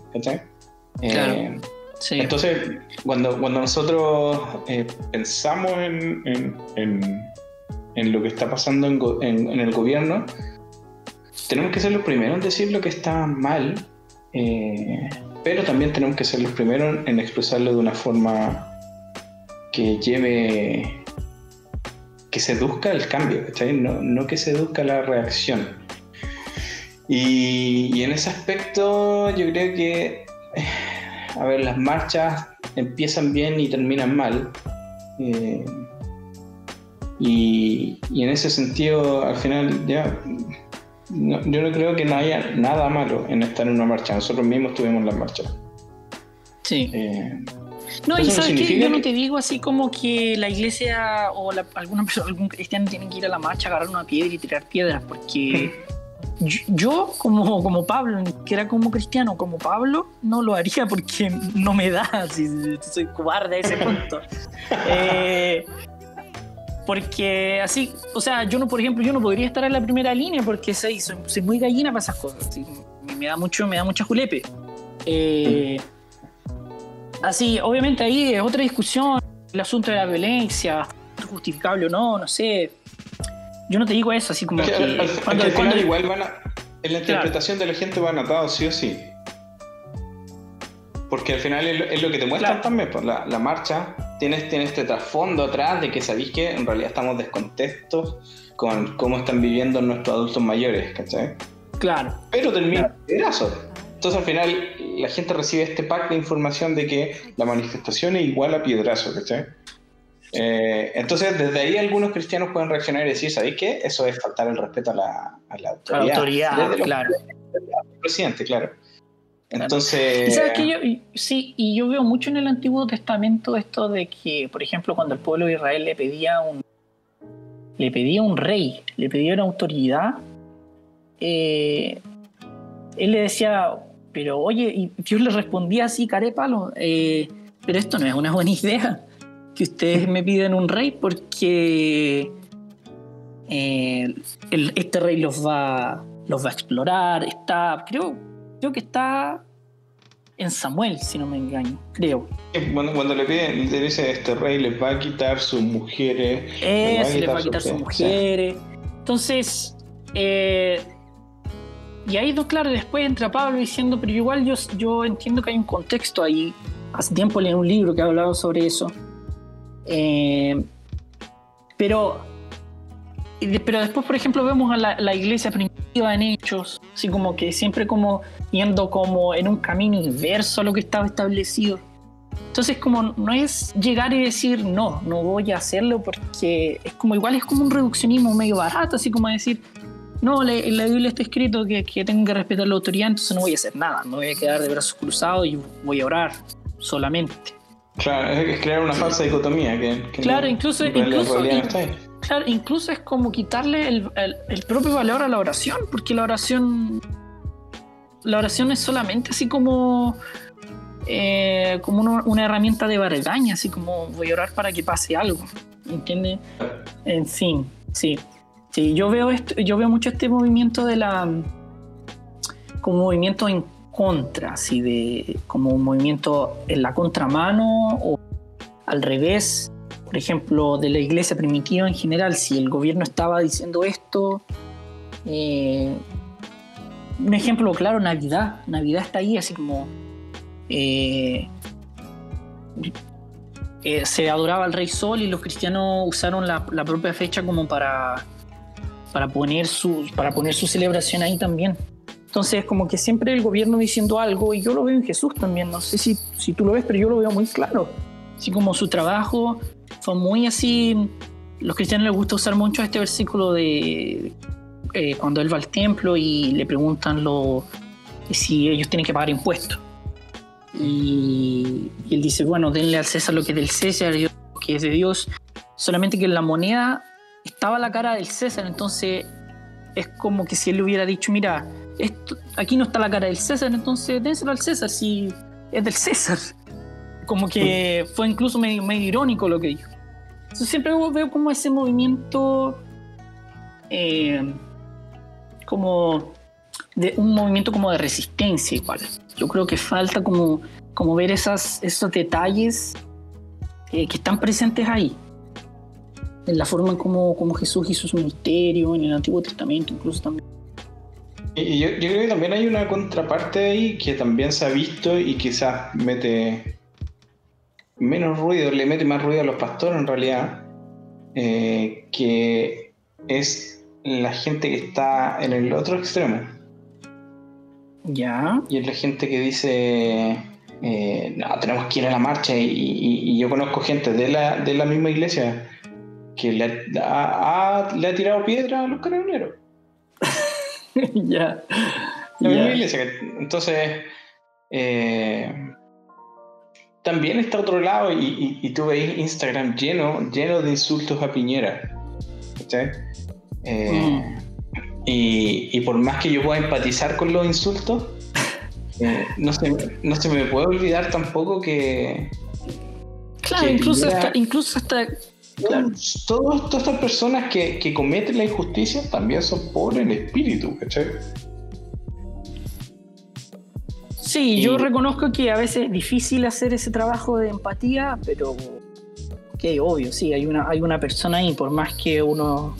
Eh, entonces, cuando, cuando nosotros eh, pensamos en, en, lo que está pasando en, el gobierno, tenemos que ser los primeros en decir lo que está mal, pero también tenemos que ser los primeros en expresarlo de una forma que lleve, que seduzca el cambio, No, no que seduzca la reacción. Y, en ese aspecto yo creo que, a ver, las marchas empiezan bien y terminan mal. Eh, y, en ese sentido, al final, ya, yo no creo que no haya nada malo en estar en una marcha. Nosotros mismos tuvimos las marchas. Sí. Eh, no, y sabes que yo no te digo así como que la iglesia o alguna persona, algún cristiano tiene que ir a la marcha, agarrar una piedra y tirar piedras, porque yo, como, como Pablo, que era como cristiano, como Pablo, no lo haría porque no me da, si, soy cobarde a ese punto. Eh, porque así, o sea, yo no, por ejemplo, yo no podría estar en la primera línea porque soy, soy, muy gallina para esas cosas. Me da mucho, me da mucha julepe. Eh, Así, obviamente ahí es otra discusión, el asunto de la violencia, justificable o no, no sé. Yo no te digo eso, así como que... cuando, igual van a, en la interpretación de la gente van atados, sí o sí. Porque al final es lo, que te muestran también, pues, la, marcha tiene, tiene este trasfondo atrás de que sabéis que en realidad estamos descontentos con cómo están viviendo nuestros adultos mayores, ¿cachai? Claro. Pero termina pedazo. Entonces al final la gente recibe este pack de información de que la manifestación es igual a piedrazo, ¿cachai? Eh, entonces desde ahí algunos cristianos pueden reaccionar y decir, ¿sabéis qué? Eso es faltar el respeto a la, autoridad. La autoridad, claro. presidente, claro. Entonces... ¿Y sabes que yo, sí, y yo veo mucho en el Antiguo Testamento esto de que, por ejemplo, cuando el pueblo de Israel le pedía un, le pedía un rey, le pedía una autoridad, eh, él le decía, pero oye, y Dios le respondía así, caré palo, eh, pero esto no es una buena idea, que ustedes me piden un rey porque eh, este rey los va, los va a explorar, está, creo, creo que está en Samuel, si no me engaño, creo. Cuando, le piden, le dice este rey les va a quitar sus mujeres. les va a quitar, sus mujeres. Entonces, eh, y ahí, claro, después entra Pablo diciendo, pero igual yo, yo entiendo que hay un contexto ahí. Hace tiempo leí un libro que ha hablado sobre eso. Eh, pero, pero después, por ejemplo, vemos a la, iglesia primitiva en Hechos, así como que siempre como yendo como en un camino inverso a lo que estaba establecido. Entonces, como no es llegar y decir, no, no voy a hacerlo porque es como igual es como un reduccionismo medio barato, así como decir, no, en la Biblia está escrito que, que tengo que respetar la autoridad, entonces no voy a hacer nada, me voy a quedar de brazos cruzados y voy a orar solamente. Claro, es crear una falsa dicotomía que, claro, incluso, incluso, claro, incluso es como quitarle el, el, propio valor a la oración, porque la oración la oración es solamente así como eh, como una, herramienta de bargaña, así como voy a orar para que pase algo, ¿entiendes? En fin, sí. Sí, yo veo esto, yo veo mucho este movimiento de la como movimiento en contra, así de como un movimiento en la contramano o al revés, por ejemplo, de la iglesia primitiva en general, si el gobierno estaba diciendo esto, eh, un ejemplo claro, Navidad, Navidad está ahí así como eh, eh, se adoraba al rey sol y los cristianos usaron la propia fecha como para para poner su, para poner su celebración ahí también. Entonces, como que siempre el gobierno diciendo algo, y yo lo veo en Jesús también, no sé si, si tú lo ves, pero yo lo veo muy claro. Así como su trabajo fue muy así, los cristianos les gusta usar mucho este versículo de eh, cuando él va al templo y le preguntan lo, si ellos tienen que pagar impuestos. Y, y, él dice, bueno, denle al César lo que es del César, lo que es de Dios. Solamente que la moneda estaba la cara del César, entonces es como que si él hubiera dicho, mira, esto, aquí no está la cara del César, entonces dénselo al César, si es del César. Como que fue incluso medio, irónico lo que dijo. Entonces siempre veo como ese movimiento, eh, como de un movimiento como de resistencia igual. Yo creo que falta como, como ver esas, esos detalles eh, que están presentes ahí en la forma en cómo, Jesús hizo su ministerio, en el Antiguo Testamento incluso también. Y yo, creo que también hay una contraparte ahí que también se ha visto y quizás mete menos ruido, le mete más ruido a los pastores en realidad, eh, que es la gente que está en el otro extremo. Ya. Y es la gente que dice, eh, no, tenemos que ir a la marcha y, yo conozco gente de la, de la misma iglesia que le ha, le ha tirado piedra a los carabineros. ya. Entonces, eh, también está otro lado y, y, tú veis Instagram lleno, lleno de insultos a Piñera. Eh, mm. y, por más que yo pueda empatizar con los insultos, eh, no, se, no se me puede olvidar tampoco que... Claro, incluso, incluso hasta todas estas personas que, cometen la injusticia también son pobres en espíritu, ¿cachai? Sí, yo reconozco que a veces es difícil hacer ese trabajo de empatía, pero que obvio, sí, hay una, hay una persona ahí, por más que uno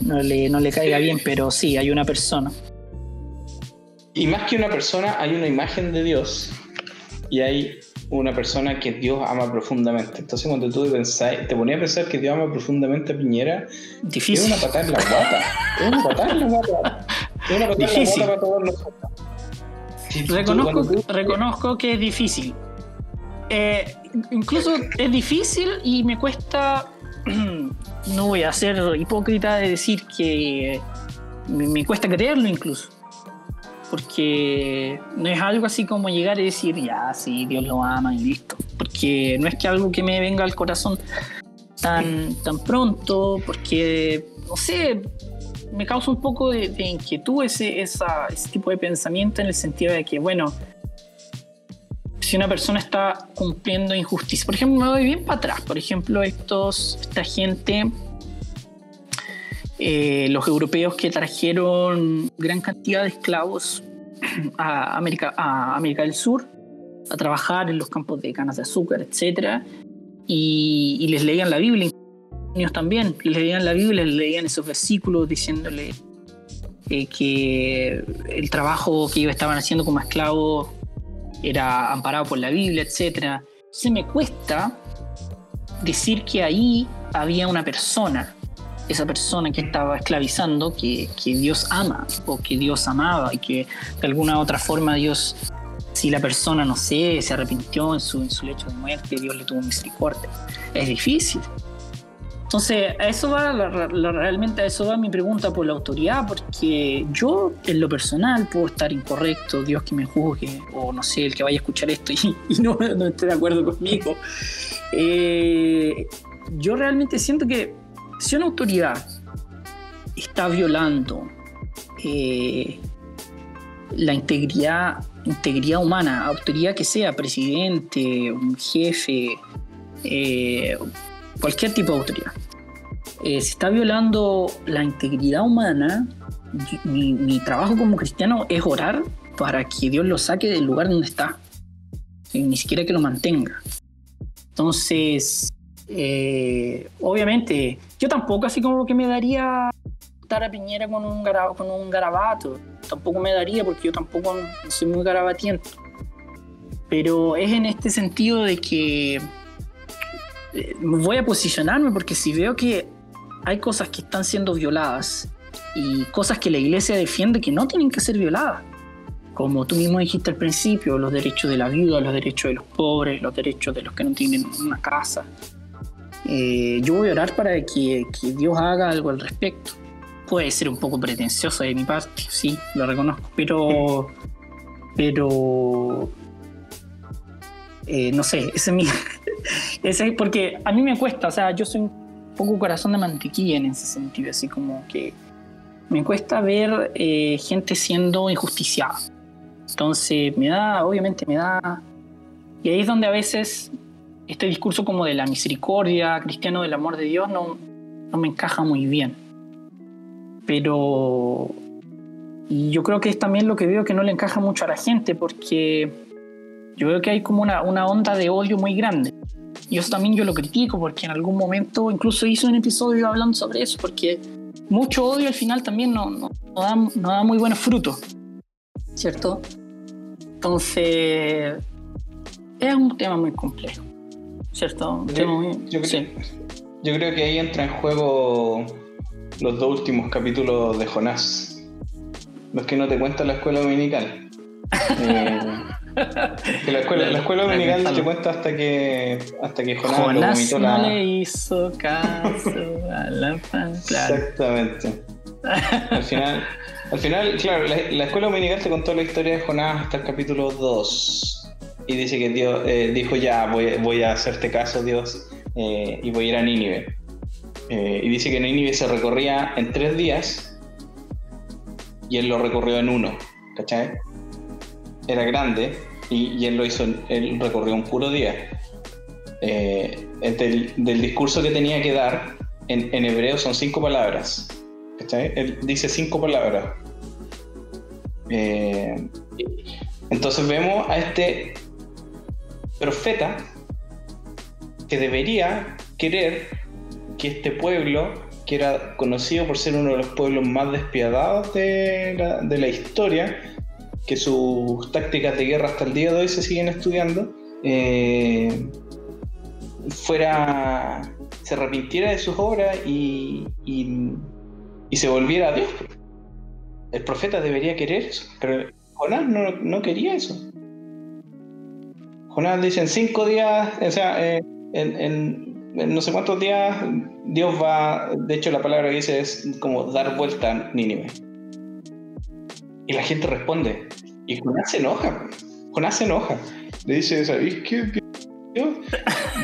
no le, no le caiga bien, pero sí, hay una persona. Y más que una persona, hay una imagen de Dios y hay una persona que Dios ama profundamente. Entonces, cuando tú te, te ponías a pensar que Dios ama profundamente a Piñera, Difícil. es una patada en la guata. Es una patada en la guata. Es una patada difícil. en la guata para todos reconozco, reconozco que es difícil. Eh, incluso es difícil y me cuesta. no voy a ser hipócrita de decir que me cuesta creerlo incluso no es algo así como llegar y decir, ya, sí, Dios lo ama y listo, porque no es que algo que me venga al corazón tan, tan pronto, porque, no sé, me causa un poco de, inquietud ese, ese tipo de pensamiento en el sentido de que, bueno, si una persona está cumpliendo injusticia. Por ejemplo, me voy bien para atrás. Por ejemplo, estos, esta gente, eh, los europeos que trajeron gran cantidad de esclavos a América, a América del Sur a trabajar en los campos de canas de azúcar, etc. Y, les leían la Biblia, niños también, les leían la Biblia, les leían esos versículos diciéndole eh, que el trabajo que ellos estaban haciendo como esclavos era amparado por la Biblia, etc. Se me cuesta decir que ahí había una persona, esa persona que estaba esclavizando, que, que, Dios ama o que Dios amaba y que de alguna u otra forma Dios, si la persona, no sé, se arrepintió en su, en su lecho de muerte, Dios le tuvo misericordia. Es difícil. Entonces, a eso va, realmente a eso va mi pregunta por la autoridad, porque yo, en lo personal, puedo estar incorrecto, Dios que me juzgue, o no sé, el que vaya a escuchar esto y, no, esté de acuerdo conmigo. Eh, yo realmente siento que si una autoridad está violando eh, la integridad, integridad humana, autoridad que sea, presidente, un jefe, eh, cualquier tipo de autoridad. Eh, se está violando la integridad humana, mi, trabajo como cristiano es orar para que Dios lo saque del lugar donde está, ni siquiera que lo mantenga. Entonces, eh, obviamente, yo tampoco así como que me daría estar a Piñera con un, con un garabato, tampoco me daría porque yo tampoco soy muy garabatiento. Pero es en este sentido de que eh, voy a posicionarme porque si veo que hay cosas que están siendo violadas y cosas que la iglesia defiende que no tienen que ser violadas, como tú mismo dijiste al principio, los derechos de la viuda, los derechos de los pobres, los derechos de los que no tienen una casa. Eh, yo voy a orar para que, que Dios haga algo al respecto. Puede ser un poco pretencioso de mi parte, sí, lo reconozco, pero, pero eh, no sé, ese es mi, ese, porque a mí me cuesta, o sea, yo soy un poco corazón de mantequilla en ese sentido, así como que me cuesta ver eh, gente siendo injusticiada. Entonces me da, obviamente me da... Y ahí es donde a veces este discurso como de la misericordia cristiano del amor de Dios no, no me encaja muy bien. Pero... Y yo creo que es también lo que veo que no le encaja mucho a la gente porque yo veo que hay como una, una onda de odio muy grande. Y eso también yo lo critico porque en algún momento incluso hice un episodio hablando sobre eso, porque mucho odio al final también no, no, da, no da, muy buenos frutos, ¿cierto? Entonces, es un tema muy complejo, ¿cierto? Yo, yo, creo, yo creo que ahí entra en juego los dos últimos capítulos de Jonás, los que no te cuenta la escuela dominical. eh, la escuela, la escuela dominical no te cuenta hasta que, hasta que Jonás, Jonás lo no le hizo caso a la pan, Exactamente. Al final, al final claro, la, escuela dominical te contó la historia de Jonás hasta el capítulo 2. Y dice que Dios eh, dijo ya, voy, voy, a hacerte caso, Dios, eh, y voy a ir a Nínive. Eh, y dice que Nínive se recorría en tres días y él lo recorrió en uno, ¿cachai? Era grande y, él lo hizo, él recorrió un puro día. Eh, del, discurso que tenía que dar, en, hebreo son cinco palabras. Él dice cinco palabras. Entonces vemos a este profeta que debería querer que este pueblo, que era conocido por ser uno de los pueblos más despiadados de la, de la historia, que sus tácticas de guerra hasta el día de hoy se siguen estudiando, eh, fuera, se arrepintiera de sus obras y, se volviera a Dios. El profeta debería querer eso, pero Jonás no, quería eso. Jonás dice en cinco días, o sea, eh, en, no sé cuántos días, Dios va, de hecho la palabra que dice es como dar vuelta a Nínive. Y la gente responde. Y Jonás se enoja. Jonás se enoja. Le dice, ¿sabes qué?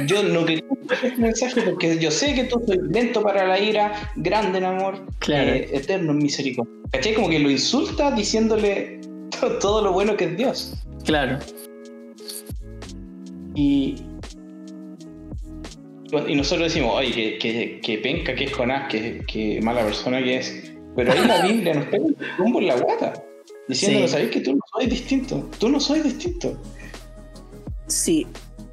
Yo, no quería este mensaje porque yo sé que tú soy lento para la ira, grande en amor, eh, eterno en misericordia. ¿Cachai? Como que lo insulta diciéndole todo, lo bueno que es Dios. Claro. Y, y nosotros decimos, oye, que, que, penca que es Jonás, que, que mala persona que es. Pero ahí la Biblia nos pega un rumbo en la guata, diciendo, ¿sabéis que tú no soy distinto? Tú no soy distinto. Sí,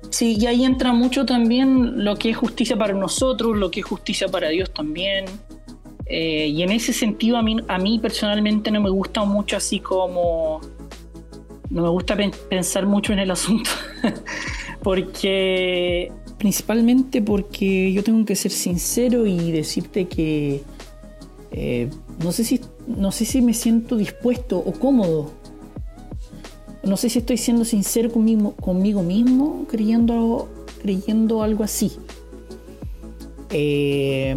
sí, y ahí entra mucho también lo que es justicia para nosotros, lo que es justicia para Dios también. Eh, y en ese sentido a mí, a mí personalmente no me gusta mucho así como... No me gusta pensar mucho en el asunto, porque principalmente porque yo tengo que ser sincero y decirte que eh, no, sé si, no sé si me siento dispuesto o cómodo. No sé si estoy siendo sincero conmigo, conmigo mismo creyendo, creyendo algo así. Eh,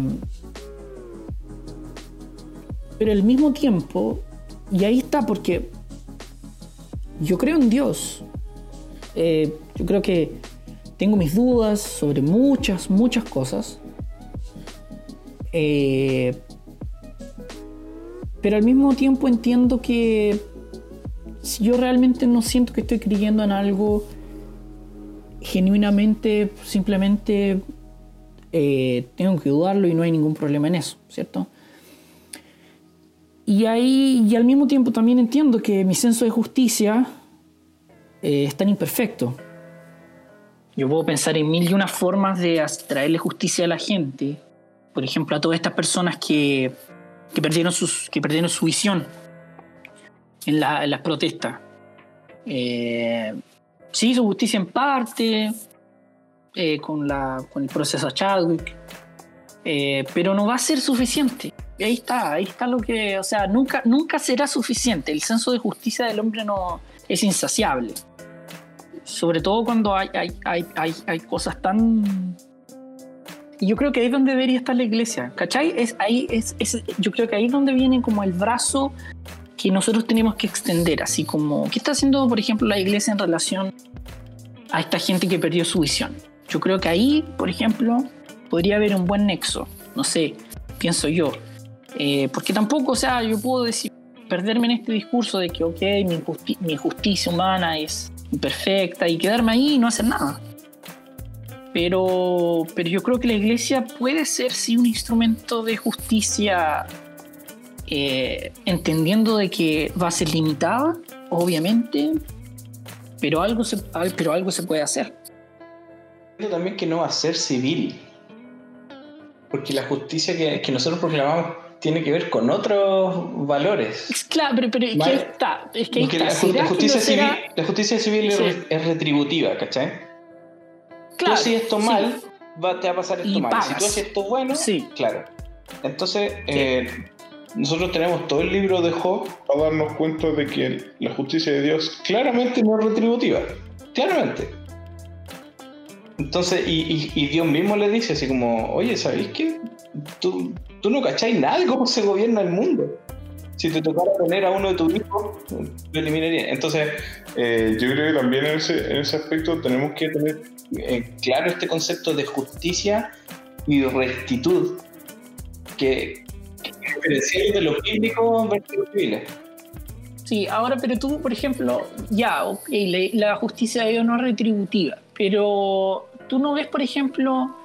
pero al mismo tiempo, y ahí está, porque yo creo en Dios. Eh, yo creo que tengo mis dudas sobre muchas, muchas cosas. Eh, pero al mismo tiempo entiendo que si yo realmente no siento que estoy creyendo en algo, genuinamente, simplemente eh, tengo que dudarlo y no hay ningún problema en eso, ¿cierto? Y ahí, y al mismo tiempo también entiendo que mi senso de justicia eh, es tan imperfecto. Yo puedo pensar en mil y unas formas de traerle justicia a la gente. Por ejemplo, a todas estas personas que, que, perdieron, sus, que perdieron su visión en, las protestas. Eh, sí hizo justicia en parte eh, con, la, con el proceso Chadwick, eh, pero no va a ser suficiente. Ahí está, ahí está lo que, o sea, nunca, nunca será suficiente. El senso de justicia del hombre no es insaciable. Sobre todo cuando hay, hay, hay, hay, cosas tan... Y yo creo que ahí es donde debería estar la iglesia, ¿cachai? Es, ahí, es, es, yo creo que ahí es donde viene como el brazo que nosotros tenemos que extender, así como, ¿qué está haciendo, por ejemplo, la iglesia en relación a esta gente que perdió su visión? Yo creo que ahí, por ejemplo, podría haber un buen nexo, no sé, pienso yo. Eh, porque tampoco, o sea, yo puedo decir, perderme en este discurso de que, ok, mi, mi justicia humana es imperfecta y quedarme ahí y no hacer nada. Pero, pero yo creo que la iglesia puede ser sí un instrumento de justicia eh, entendiendo de que va a ser limitada, obviamente, pero algo se, pero algo se puede hacer. También que no va a ser civil, porque la justicia que, nosotros proclamamos tiene que ver con otros valores. Claro, pero, pero ¿qué está? Es que la, justicia civil, la, justicia civil, es, retributiva, ¿cachai? Claro, tú si esto mal, va, te va a pasar esto mal. Si tú haces esto bueno, sí. claro. Entonces, eh, nosotros tenemos todo el libro de Job para darnos cuenta de que la justicia de Dios claramente no es retributiva. Claramente. Entonces, y, Dios mismo le dice así como, oye, ¿sabéis qué? Tú, tú no cacháis nada de cómo se gobierna el mundo. Si te tocara poner a uno de tus hijos, lo eliminaría. Entonces, eh, yo creo que también en ese, en ese aspecto tenemos que tener claro este concepto de justicia y rectitud, que, de los bíblicos Sí, ahora, pero tú, por ejemplo, ya, ok, la, justicia de Dios no es retributiva, pero tú no ves, por ejemplo,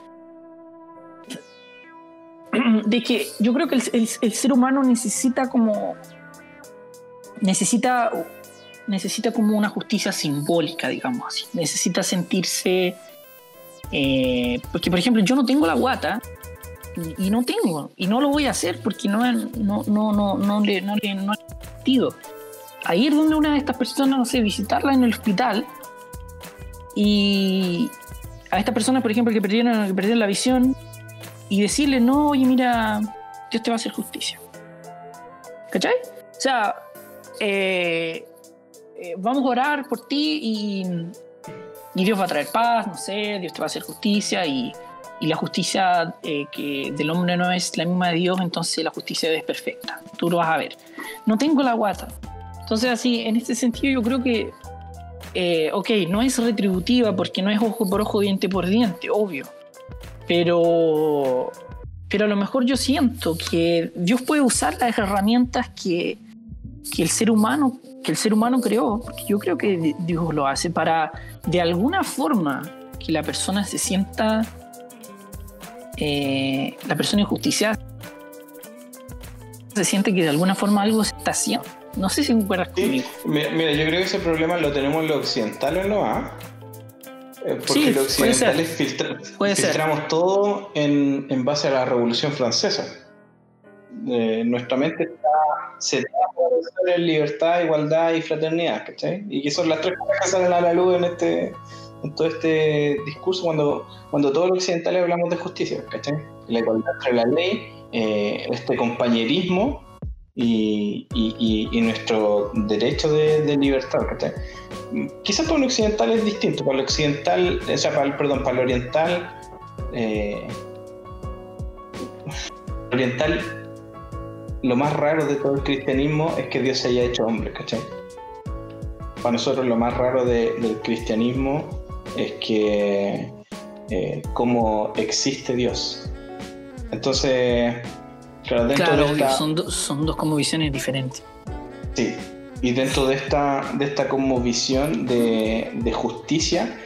de que yo creo que el, ser humano necesita como. Necesita. Necesita como una justicia simbólica, digamos así. Necesita sentirse. Eh, porque, por ejemplo, yo no tengo la guata, y, no tengo, y no lo voy a hacer porque no, no, no, no, no, le, no, le, no sentido. Ahí es donde una de estas personas, no sé, visitarla en el hospital y a estas personas, por ejemplo, que perdieron, que perdieron la visión y decirle, no, oye, mira, Dios te va a hacer justicia. ¿Cachai? O sea, eh, eh, vamos a orar por ti y, y Dios va a traer paz, no sé, Dios te va a hacer justicia y y la justicia eh, que del hombre no es la misma de Dios, entonces la justicia es perfecta. Tú lo vas a ver. No tengo la guata. Entonces así, en este sentido yo creo que, ok, no es retributiva porque no es ojo por ojo, diente por diente, obvio. Pero, pero a lo mejor yo siento que Dios puede usar las herramientas que, que el ser humano, que el ser humano creó, porque yo creo que Dios lo hace para de alguna forma que la persona se sienta, eh, la persona injusticiada se siente que de alguna forma algo se está haciendo. No sé si me acuerdas conmigo. Mira, yo creo que ese problema lo tenemos en lo occidental, ¿no? ¿Ah? Eh, porque los occidentales filtramos todo en, en, base a la Revolución Francesa. Eh, nuestra mente está seteada por en libertad, igualdad y fraternidad, ¿cachai? Y que son las tres cosas que salen a la luz en este en todo este discurso cuando, cuando todos los occidentales hablamos de justicia, ¿cachai? La igualdad entre la ley, eh, este compañerismo y, nuestro derecho de, libertad. ¿cachai? Quizás para el occidental es distinto, para el occidental, o sea, para el, perdón, para el oriental, eh, oriental, lo más raro de todo el cristianismo es que Dios se haya hecho hombre, ¿cachai? Para nosotros lo más raro del cristianismo es que eh, cómo existe Dios. Entonces, claro, de esta... son, son dos como visiones diferentes. Sí, y dentro de esta, de esta como visión de, justicia,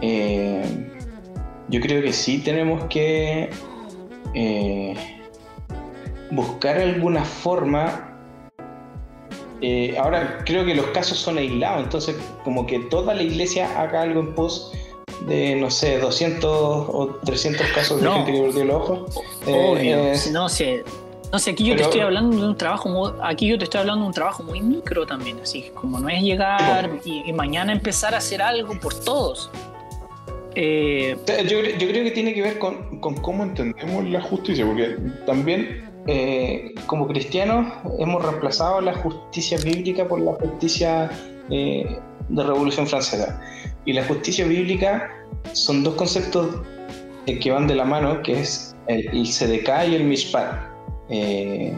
eh, yo creo que sí tenemos que eh, buscar alguna forma. Eh, ahora creo que los casos son aislados, entonces como que toda la iglesia haga algo en pos de, no sé, 200 o 300 casos de gente que perdió el ojo. Obvio, eh, no sé. No sé, aquí yo te estoy hablando de un trabajo muy, aquí yo te estoy hablando de un trabajo muy micro también, así como no es llegar y, mañana empezar a hacer algo por todos. Eh, yo, yo, creo que tiene que ver con, con, cómo entendemos la justicia, porque también eh, como cristianos hemos reemplazado la justicia bíblica por la justicia de Revolución Francesa. Y la justicia bíblica son dos conceptos que van de la mano, que es el, el CDK y el Mishpat. Eh,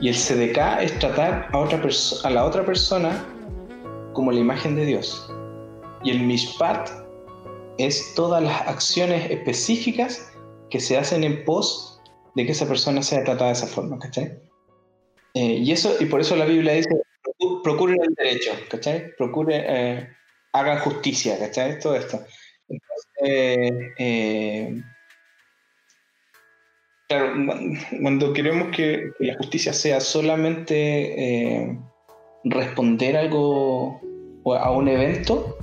y el CDK es tratar a, otra a la otra persona como la imagen de Dios. Y el Mishpat es todas las acciones específicas que se hacen en pos de que esa persona sea tratada de esa forma, ¿cachai? Eh, y, eso, y por eso la Biblia dice, procure el derecho, ¿cachai? Procure, eh, hagan justicia, ¿cachai? Todo esto. Entonces, eh, claro, cuando queremos que, la justicia sea solamente eh, responder algo o a un evento,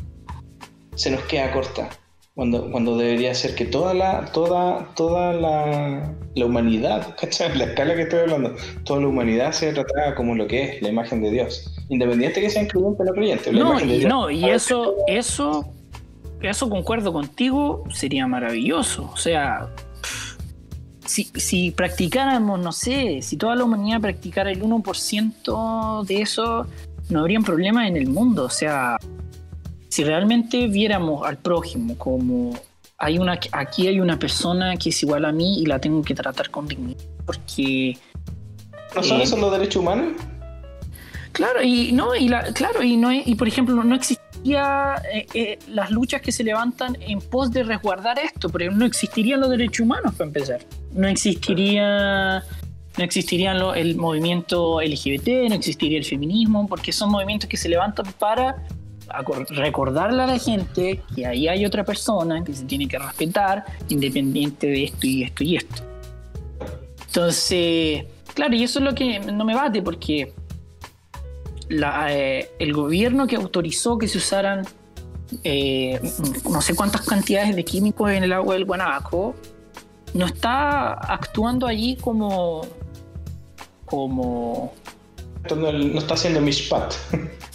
se nos queda corta. Cuando, cuando debería ser que toda la, toda, toda la, la humanidad, ¿cachai? La escala que estoy hablando, toda la humanidad sea tratada como lo que es, la imagen de Dios independiente que sean creyentes o no creyentes. No, y, no, y eso, eso, eso concuerdo contigo, sería maravilloso. O sea, si, si practicáramos, no sé, si toda la humanidad practicara el 1% de eso, no habría problema en el mundo. O sea, si realmente viéramos al prójimo como hay una, aquí hay una persona que es igual a mí y la tengo que tratar con dignidad, porque... ¿No son esos los derechos humanos? Claro, y no, y la, claro, y no y por ejemplo, no existía eh, eh, las luchas que se levantan en pos de resguardar esto, porque no existirían los derechos humanos para empezar. No existiría no existiría el movimiento LGBT, no existiría el feminismo, porque son movimientos que se levantan para recordarle a la gente que ahí hay otra persona que se tiene que respetar, independiente de esto y esto y esto. Entonces, claro, y eso es lo que no me bate, porque eh, el gobierno que autorizó que se usaran eh, no sé cuántas cantidades de químicos en el agua del Guanaco, no está actuando allí como. como. No, está haciendo mishpat.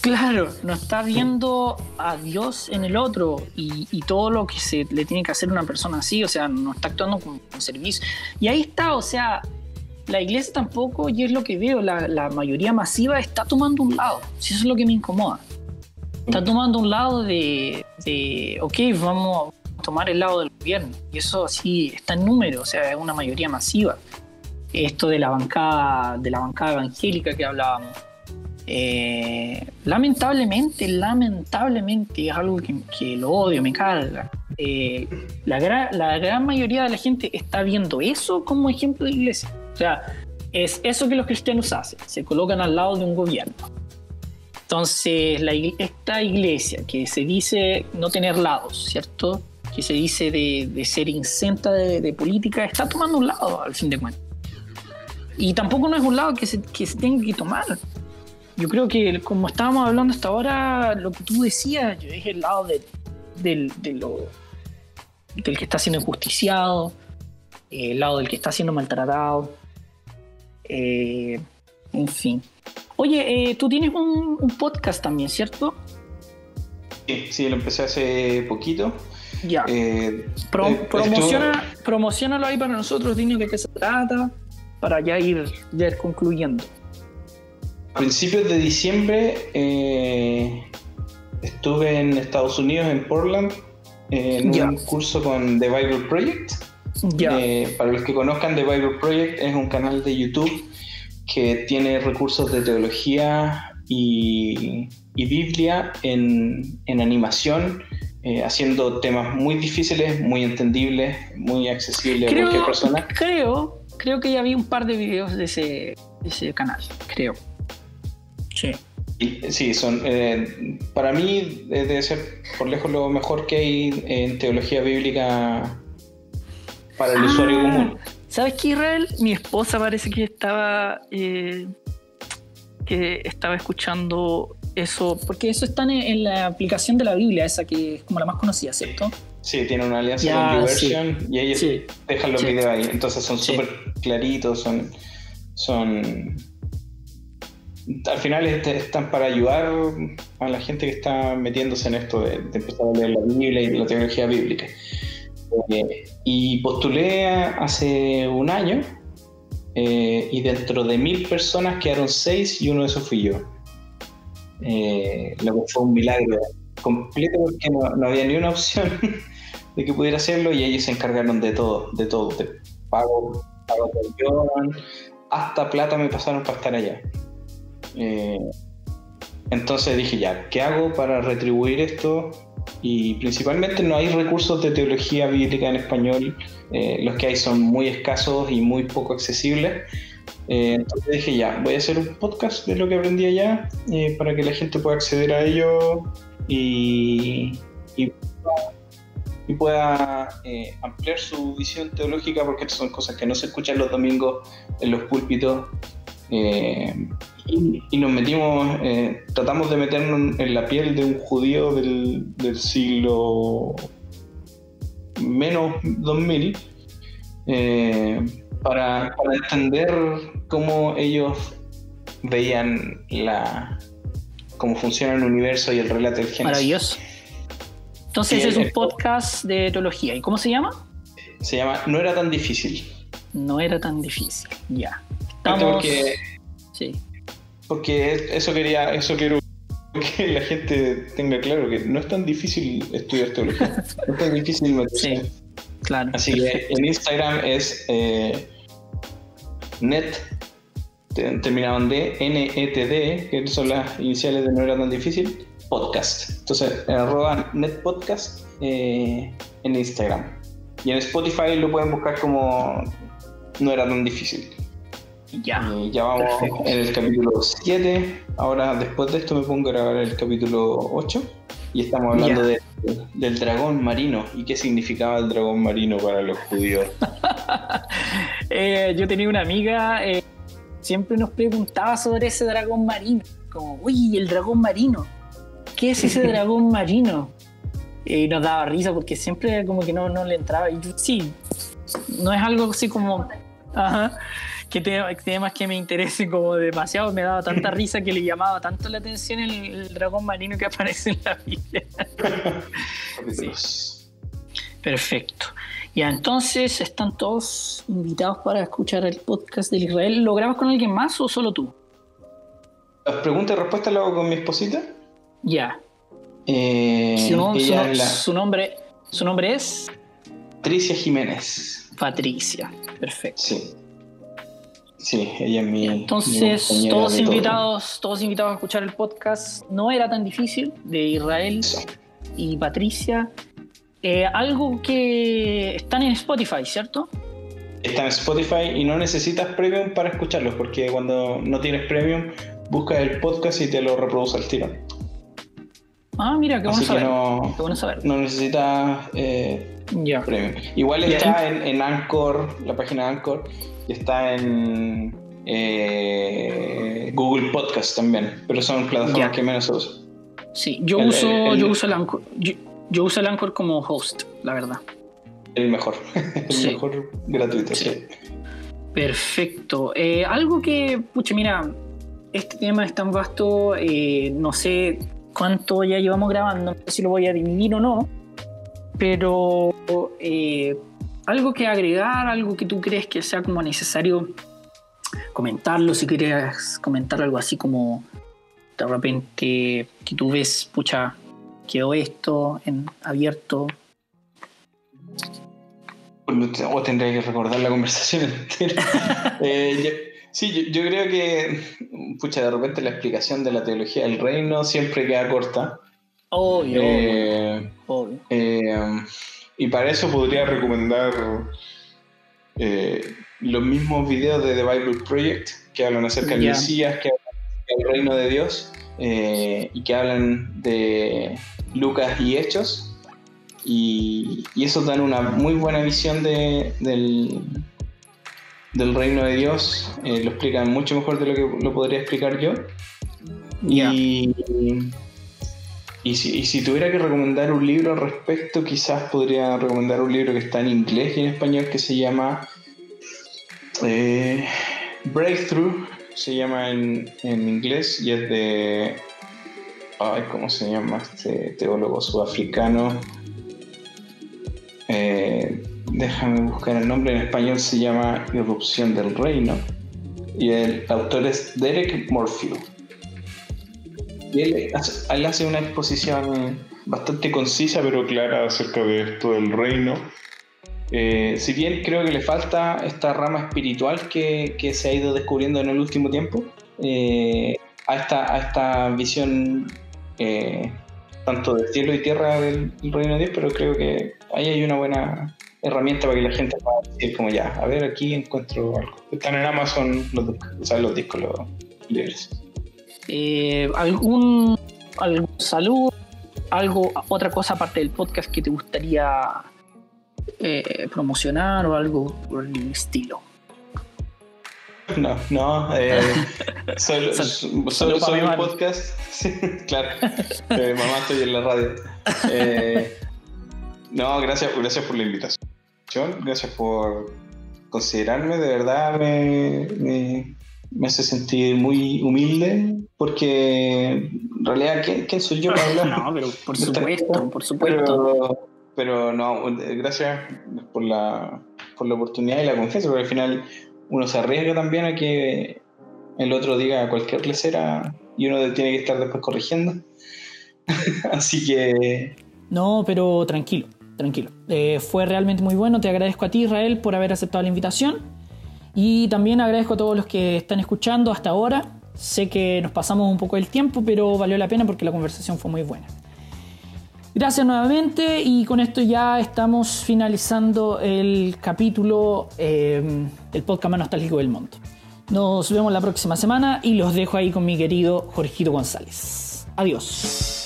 Claro, no está viendo a Dios en el otro y, todo lo que se le tiene que hacer a una persona así, o sea, no está actuando como un servicio. Y ahí está, o sea, la iglesia tampoco, y es lo que veo, la, mayoría masiva está tomando un lado. Si eso es lo que me incomoda. Está mm. tomando un lado de, de, ok, vamos a tomar el lado del gobierno. Y eso sí está en número, o sea, es una mayoría masiva. Esto de la bancada, de la bancada evangélica que hablábamos. Eh, lamentablemente, lamentablemente es algo que, lo odio, me carga. Eh, la, la gran mayoría de la gente está viendo eso como ejemplo de iglesia. O sea, es eso que los cristianos hacen, se colocan al lado de un gobierno. Entonces, esta iglesia que se dice no tener lados, ¿cierto? Que se dice de, ser incenta de, política, está tomando un lado al fin de cuentas. Y tampoco no es un lado que se, que tenga que tomar. Yo creo que, como estábamos hablando hasta ahora, lo que tú decías, yo dije el lado de, del, lo, del que está siendo injusticiado, el lado del que está siendo maltratado. Eh, en fin. Oye, eh, tú tienes un, podcast también, ¿cierto? Sí, sí, lo empecé hace poquito. Ya. Eh, promociona, Promocionalo ahí para nosotros, dinos de qué se trata, para ya ir, ya concluyendo. A principios de diciembre estuve en Estados Unidos, en Portland, en un curso con The Bible Project. Eh, para los que conozcan, The Bible Project es un canal de YouTube que tiene recursos de teología y, Biblia en, animación, eh, haciendo temas muy difíciles, muy entendibles, muy accesibles a cualquier persona. Creo, creo que ya vi un par de videos de ese, de ese canal, creo. Sí. Sí, son. Eh, para mí debe ser por lejos lo mejor que hay en teología bíblica para el usuario ah, común. ¿Sabes qué, Israel? Mi esposa parece que estaba. Eh, que estaba escuchando eso. Porque eso está en, la aplicación de la Biblia, esa que es como la más conocida, ¿cierto? Sí, tiene una alianza con YouVersion y ellos dejan los videos ahí. Entonces son súper claritos, son. son al final están para ayudar a la gente que está metiéndose en esto de, empezar a leer la Biblia y la teología bíblica. Eh, y postulé hace un año eh, y dentro de mil personas quedaron seis y uno de esos fui yo. Eh, lo que fue un milagro completo porque no, había ni una opción de que pudiera hacerlo y ellos se encargaron de todo, de todo, de pago, pago hasta plata me pasaron para estar allá. Eh, entonces dije ya, ¿qué hago para retribuir esto? Y principalmente no hay recursos de teología bíblica en español, eh, los que hay son muy escasos y muy poco accesibles. Eh, entonces dije ya, voy a hacer un podcast de lo que aprendí allá para que la gente pueda acceder a ello y, y, pueda ampliar su visión teológica porque estas son cosas que no se escuchan los domingos en los púlpitos y, nos metimos, eh, tratamos de meternos en la piel de un judío del, siglo menos 2000 eh, para, entender cómo ellos veían la cómo funciona el universo y el relato del Génesis. Maravilloso. Entonces es un podcast de teología. ¿Y cómo se llama? Se llama No era tan difícil. No era tan difícil, ya. Estamos... Sí porque eso quería, eso quiero que la gente tenga claro que no es tan difícil estudiar teología, no es tan difícil meterse. Sí, claro. Así que en Instagram es eh, net terminado en D, N-E-T-D, que son las iniciales de no era tan difícil, podcast. Entonces, arroba netpodcast eh, en Instagram. Y en Spotify lo pueden buscar como no era tan difícil. Ya. ya vamos en el capítulo 7. Ahora, después de esto, me pongo a grabar el capítulo 8. Y estamos hablando del dragón marino. ¿Y qué significaba el dragón marino para los judíos? Eh, yo tenía una amiga, eh, siempre nos preguntaba sobre ese dragón marino. Como, uy, el dragón marino. ¿Qué es ese dragón marino? Y nos daba risa porque siempre como que no, no le entraba. Y sí, no es algo así como... Ajá que temas que me interesen como demasiado. Me daba tanta risa que le llamaba tanto la atención el, dragón marino que aparece en la Biblia. Perfecto. Ya, entonces, ¿están todos invitados para escuchar el podcast del Israel? ¿Lo grabas con alguien más o solo tú? Las preguntas y respuestas lo hago con mi esposita. Ya. Eh, su, nombre, ¿Su nombre es? Patricia Jiménez. Patricia, perfecto. Sí. Sí, ella es mi. Entonces, todos invitados, todos invitados a escuchar el podcast. No era tan difícil de Israel y Patricia. Eh, algo que están en Spotify, ¿cierto? Está en Spotify y no necesitas premium para escucharlos, porque cuando no tienes premium, buscas el podcast y te lo reproduce al tiro. Ah, mira, qué bueno, saber. no, qué bueno saber. No necesitas eh, premium. Igual está en, en, Anchor, la página de Anchor, está en eh, Google Podcast también, pero son plataformas que menos usan. Sí, yo uso, yo uso el Anchor. Yo, uso el Anchor como host, la verdad. El mejor. el mejor gratuito, sí. Perfecto. Eh, algo que, pucha, mira, este tema es tan vasto, eh, no sé cuánto ya llevamos grabando, no sé si lo voy a dividir o no, pero eh, algo que agregar, algo que tú crees que sea como necesario comentarlo, si quieres comentar algo así como de repente que tú ves, pucha, quedó esto en abierto. O tendría que recordar la conversación entera. Eh, sí, yo, creo que, pucha, de repente la explicación de la teología del reino siempre queda corta. Obvio. Eh, eh, y para eso podría recomendar los mismos videos de The Bible Project que hablan acerca del Mesías, que el reino de Dios eh, y que hablan de Lucas y Hechos. Y, eso dan una muy buena visión de, del, reino de Dios. Eh, lo explican mucho mejor de lo que lo podría explicar yo. Y, y, si, tuviera que recomendar un libro al respecto, quizás podría recomendar un libro que está en inglés y en español que se llama eh, Breakthrough se llama en, inglés y es de. Ay, ¿cómo se llama este teólogo sudafricano? Eh, déjame buscar el nombre. En español se llama Irrupción del Reino. Y el autor es Derek Morfield. Y él hace una exposición bastante concisa pero clara acerca de esto del reino eh, si bien creo que le falta esta rama espiritual que, se ha ido descubriendo en el último tiempo, eh, a, esta, a esta visión eh, tanto de cielo y tierra del, reino de Dios, pero creo que ahí hay una buena herramienta para que la gente pueda decir como ya, a ver, aquí encuentro algo. Están en Amazon los, o los discos los libres. ¿Algún, algún saludo? algo, otra cosa aparte del podcast que te gustaría eh, promocionar o algo por el estilo. No, no, eh, solo, soy un podcast. claro, eh, mamá estoy en la radio. Eh, no, gracias, gracias por la invitación, gracias por considerarme, de verdad me, me, hace sentir muy humilde porque en realidad, ¿quién, soy yo para hablar? No, pero por supuesto, por supuesto. Pero no, gracias por la, por la oportunidad y la confianza, porque al final uno se arriesga también a que el otro diga cualquier lecera y uno tiene que estar después corrigiendo. Así que... No, pero tranquilo, tranquilo. Eh, fue realmente muy bueno. Te agradezco a ti, Israel, por haber aceptado la invitación. Y también agradezco a todos los que están escuchando hasta ahora. Sé que nos pasamos un poco el tiempo, pero valió la pena porque la conversación fue muy buena. Gracias nuevamente y con esto ya estamos finalizando el capítulo eh, del podcast más nostálgico del mundo. Nos vemos la próxima semana y los dejo ahí con mi querido Jorgito González. Adiós.